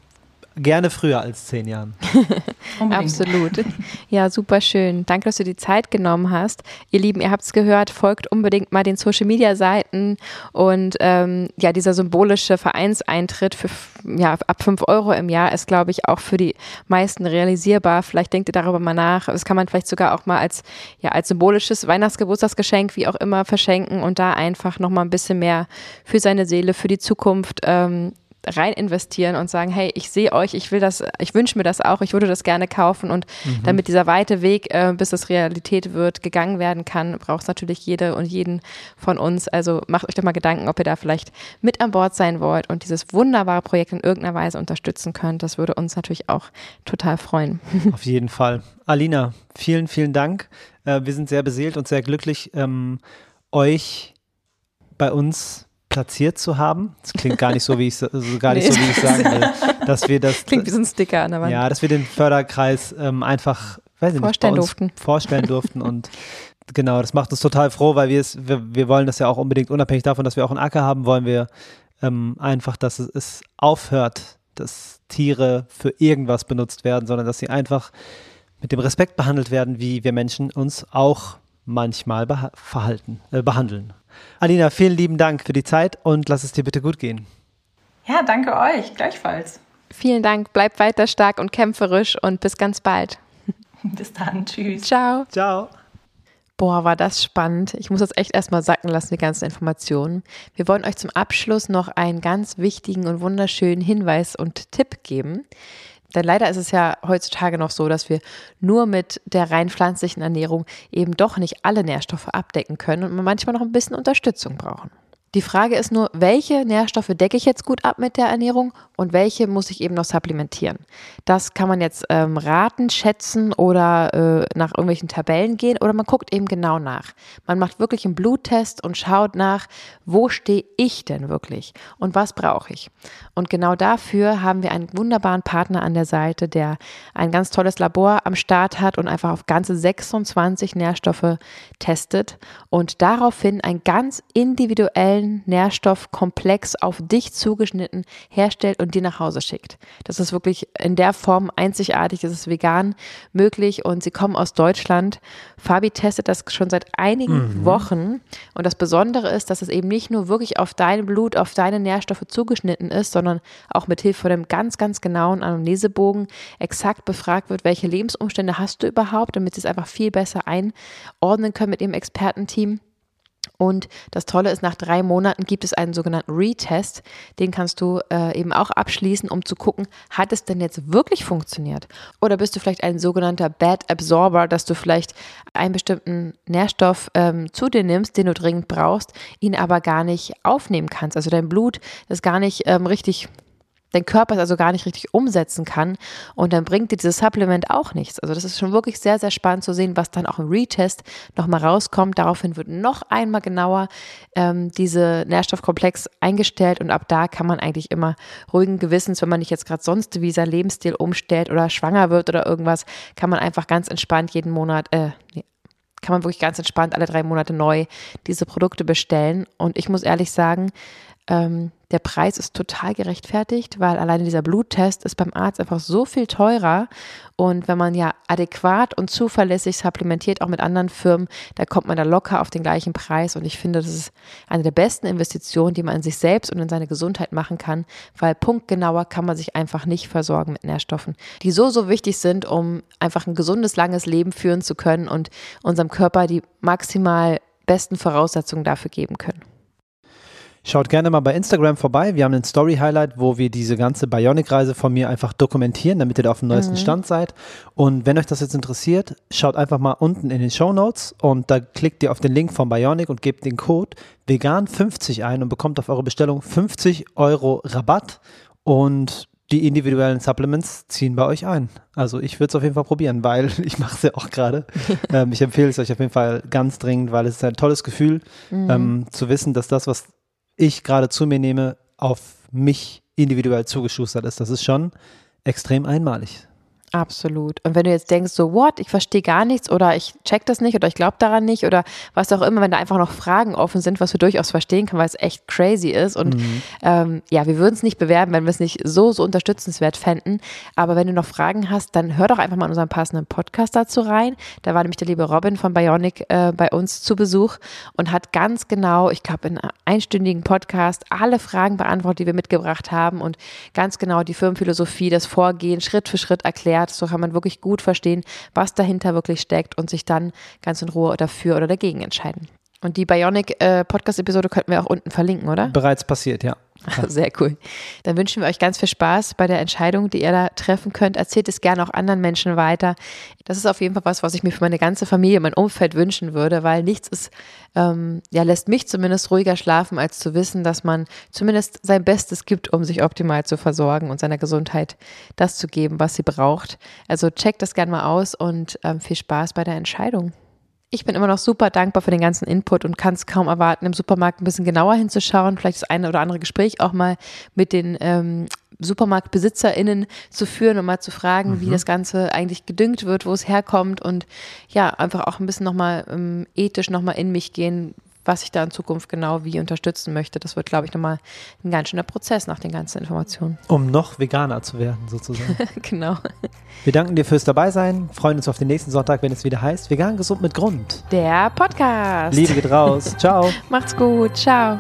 gerne früher als zehn Jahren. Absolut. Ja, super schön. Danke, dass du die Zeit genommen hast. Ihr Lieben, ihr habt es gehört, folgt unbedingt mal den Social Media Seiten und ähm, ja, dieser symbolische Vereinseintritt für ja, ab fünf Euro im Jahr ist, glaube ich, auch für die meisten realisierbar. Vielleicht denkt ihr darüber mal nach. Das kann man vielleicht sogar auch mal als, ja, als symbolisches Weihnachtsgeburtstagsgeschenk, wie auch immer, verschenken und da einfach nochmal ein bisschen mehr für seine Seele, für die Zukunft ähm, rein investieren und sagen, hey, ich sehe euch, ich will das, ich wünsche mir das auch, ich würde das gerne kaufen und mhm. damit dieser weite Weg, äh, bis es Realität wird, gegangen werden kann, braucht es natürlich jede und jeden von uns. Also macht euch doch mal Gedanken, ob ihr da vielleicht mit an Bord sein wollt und dieses wunderbare Projekt in irgendeiner Weise unterstützen könnt. Das würde uns natürlich auch total freuen. Auf jeden Fall. Alina, vielen, vielen Dank. Äh, wir sind sehr beseelt und sehr glücklich, ähm, euch bei uns platziert zu haben. Das klingt gar nicht so, wie ich also gar nicht nee. so, wie ich sagen will, dass wir das klingt wie so ein Sticker an der Wand. Ja, dass wir den Förderkreis ähm, einfach weiß ich vorstellen nicht, durften. Vorstellen durften und genau, das macht uns total froh, weil wir es, wir, wir wollen das ja auch unbedingt unabhängig davon, dass wir auch einen Acker haben, wollen wir ähm, einfach, dass es, es aufhört, dass Tiere für irgendwas benutzt werden, sondern dass sie einfach mit dem Respekt behandelt werden, wie wir Menschen uns auch manchmal verhalten, äh, behandeln. Alina, vielen lieben Dank für die Zeit und lass es dir bitte gut gehen. Ja, danke euch, gleichfalls. Vielen Dank, bleib weiter stark und kämpferisch und bis ganz bald. Bis dann, tschüss. Ciao. Ciao. Boah, war das spannend. Ich muss das echt erstmal sacken lassen, die ganzen Informationen. Wir wollen euch zum Abschluss noch einen ganz wichtigen und wunderschönen Hinweis und Tipp geben. Denn leider ist es ja heutzutage noch so, dass wir nur mit der rein pflanzlichen Ernährung eben doch nicht alle Nährstoffe abdecken können und man manchmal noch ein bisschen Unterstützung brauchen. Die Frage ist nur, welche Nährstoffe decke ich jetzt gut ab mit der Ernährung und welche muss ich eben noch supplementieren. Das kann man jetzt ähm, raten, schätzen oder äh, nach irgendwelchen Tabellen gehen oder man guckt eben genau nach. Man macht wirklich einen Bluttest und schaut nach, wo stehe ich denn wirklich und was brauche ich. Und genau dafür haben wir einen wunderbaren Partner an der Seite, der ein ganz tolles Labor am Start hat und einfach auf ganze 26 Nährstoffe testet und daraufhin einen ganz individuellen Nährstoffkomplex auf dich zugeschnitten herstellt und dir nach Hause schickt. Das ist wirklich in der Form einzigartig, das ist vegan möglich und sie kommen aus Deutschland. Fabi testet das schon seit einigen mhm. Wochen und das Besondere ist, dass es eben nicht nur wirklich auf dein Blut, auf deine Nährstoffe zugeschnitten ist, sondern auch mit Hilfe von einem ganz, ganz genauen Anamnesebogen exakt befragt wird, welche Lebensumstände hast du überhaupt, damit sie es einfach viel besser einordnen können mit ihrem Expertenteam. Und das Tolle ist, nach drei Monaten gibt es einen sogenannten Retest. Den kannst du äh, eben auch abschließen, um zu gucken, hat es denn jetzt wirklich funktioniert? Oder bist du vielleicht ein sogenannter Bad Absorber, dass du vielleicht einen bestimmten Nährstoff ähm, zu dir nimmst, den du dringend brauchst, ihn aber gar nicht aufnehmen kannst. Also dein Blut ist gar nicht ähm, richtig dein Körper es also gar nicht richtig umsetzen kann und dann bringt dir dieses Supplement auch nichts. Also das ist schon wirklich sehr, sehr spannend zu sehen, was dann auch im Retest nochmal rauskommt. Daraufhin wird noch einmal genauer ähm, diese Nährstoffkomplex eingestellt und ab da kann man eigentlich immer ruhigen Gewissens, wenn man nicht jetzt gerade sonst wie sein Lebensstil umstellt oder schwanger wird oder irgendwas, kann man einfach ganz entspannt jeden Monat, äh, nee, kann man wirklich ganz entspannt alle drei Monate neu diese Produkte bestellen. Und ich muss ehrlich sagen, ähm, der Preis ist total gerechtfertigt, weil alleine dieser Bluttest ist beim Arzt einfach so viel teurer. Und wenn man ja adäquat und zuverlässig supplementiert, auch mit anderen Firmen, da kommt man da locker auf den gleichen Preis. Und ich finde, das ist eine der besten Investitionen, die man in sich selbst und in seine Gesundheit machen kann, weil punktgenauer kann man sich einfach nicht versorgen mit Nährstoffen, die so, so wichtig sind, um einfach ein gesundes, langes Leben führen zu können und unserem Körper die maximal besten Voraussetzungen dafür geben können. Schaut gerne mal bei Instagram vorbei. Wir haben einen Story-Highlight, wo wir diese ganze Bionic-Reise von mir einfach dokumentieren, damit ihr da auf dem neuesten mhm. Stand seid. Und wenn euch das jetzt interessiert, schaut einfach mal unten in den Show Notes und da klickt ihr auf den Link von Bionic und gebt den Code vegan50 ein und bekommt auf eure Bestellung 50 Euro Rabatt und die individuellen Supplements ziehen bei euch ein. Also ich würde es auf jeden Fall probieren, weil ich mache es ja auch gerade. ähm, ich empfehle es euch auf jeden Fall ganz dringend, weil es ist ein tolles Gefühl, mhm. ähm, zu wissen, dass das, was ich gerade zu mir nehme, auf mich individuell zugeschustert ist. Das ist schon extrem einmalig. Absolut. Und wenn du jetzt denkst, so, what, ich verstehe gar nichts oder ich check das nicht oder ich glaube daran nicht oder was auch immer, wenn da einfach noch Fragen offen sind, was wir durchaus verstehen können, weil es echt crazy ist. Und mhm. ähm, ja, wir würden es nicht bewerben, wenn wir es nicht so, so unterstützenswert fänden. Aber wenn du noch Fragen hast, dann hör doch einfach mal in unseren passenden Podcast dazu rein. Da war nämlich der liebe Robin von Bionic äh, bei uns zu Besuch und hat ganz genau, ich glaube, in einem einstündigen Podcast alle Fragen beantwortet, die wir mitgebracht haben und ganz genau die Firmenphilosophie, das Vorgehen Schritt für Schritt erklärt erklärt. So kann man wirklich gut verstehen, was dahinter wirklich steckt und sich dann ganz in Ruhe dafür oder dagegen entscheiden. Und die Bionic äh, Podcast-Episode könnten wir auch unten verlinken, oder? Bereits passiert, ja. Sehr cool. Dann wünschen wir euch ganz viel Spaß bei der Entscheidung, die ihr da treffen könnt. Erzählt es gerne auch anderen Menschen weiter. Das ist auf jeden Fall was, was ich mir für meine ganze Familie, mein Umfeld wünschen würde, weil nichts ist, ähm, ja, lässt mich zumindest ruhiger schlafen, als zu wissen, dass man zumindest sein Bestes gibt, um sich optimal zu versorgen und seiner Gesundheit das zu geben, was sie braucht. Also checkt das gerne mal aus und ähm, viel Spaß bei der Entscheidung. Ich bin immer noch super dankbar für den ganzen Input und kann es kaum erwarten, im Supermarkt ein bisschen genauer hinzuschauen, vielleicht das eine oder andere Gespräch auch mal mit den ähm, SupermarktbesitzerInnen zu führen und mal zu fragen, mhm. wie das Ganze eigentlich gedüngt wird, wo es herkommt und ja, einfach auch ein bisschen nochmal ähm, ethisch nochmal in mich gehen, was ich da in Zukunft genau wie unterstützen möchte. Das wird, glaube ich, nochmal ein ganz schöner Prozess nach den ganzen Informationen. Um noch veganer zu werden, sozusagen. genau. Wir danken dir fürs Dabeisein, freuen uns auf den nächsten Sonntag, wenn es wieder heißt, vegan gesund mit Grund. Der Podcast. Liebe geht raus. Ciao. Macht's gut. Ciao.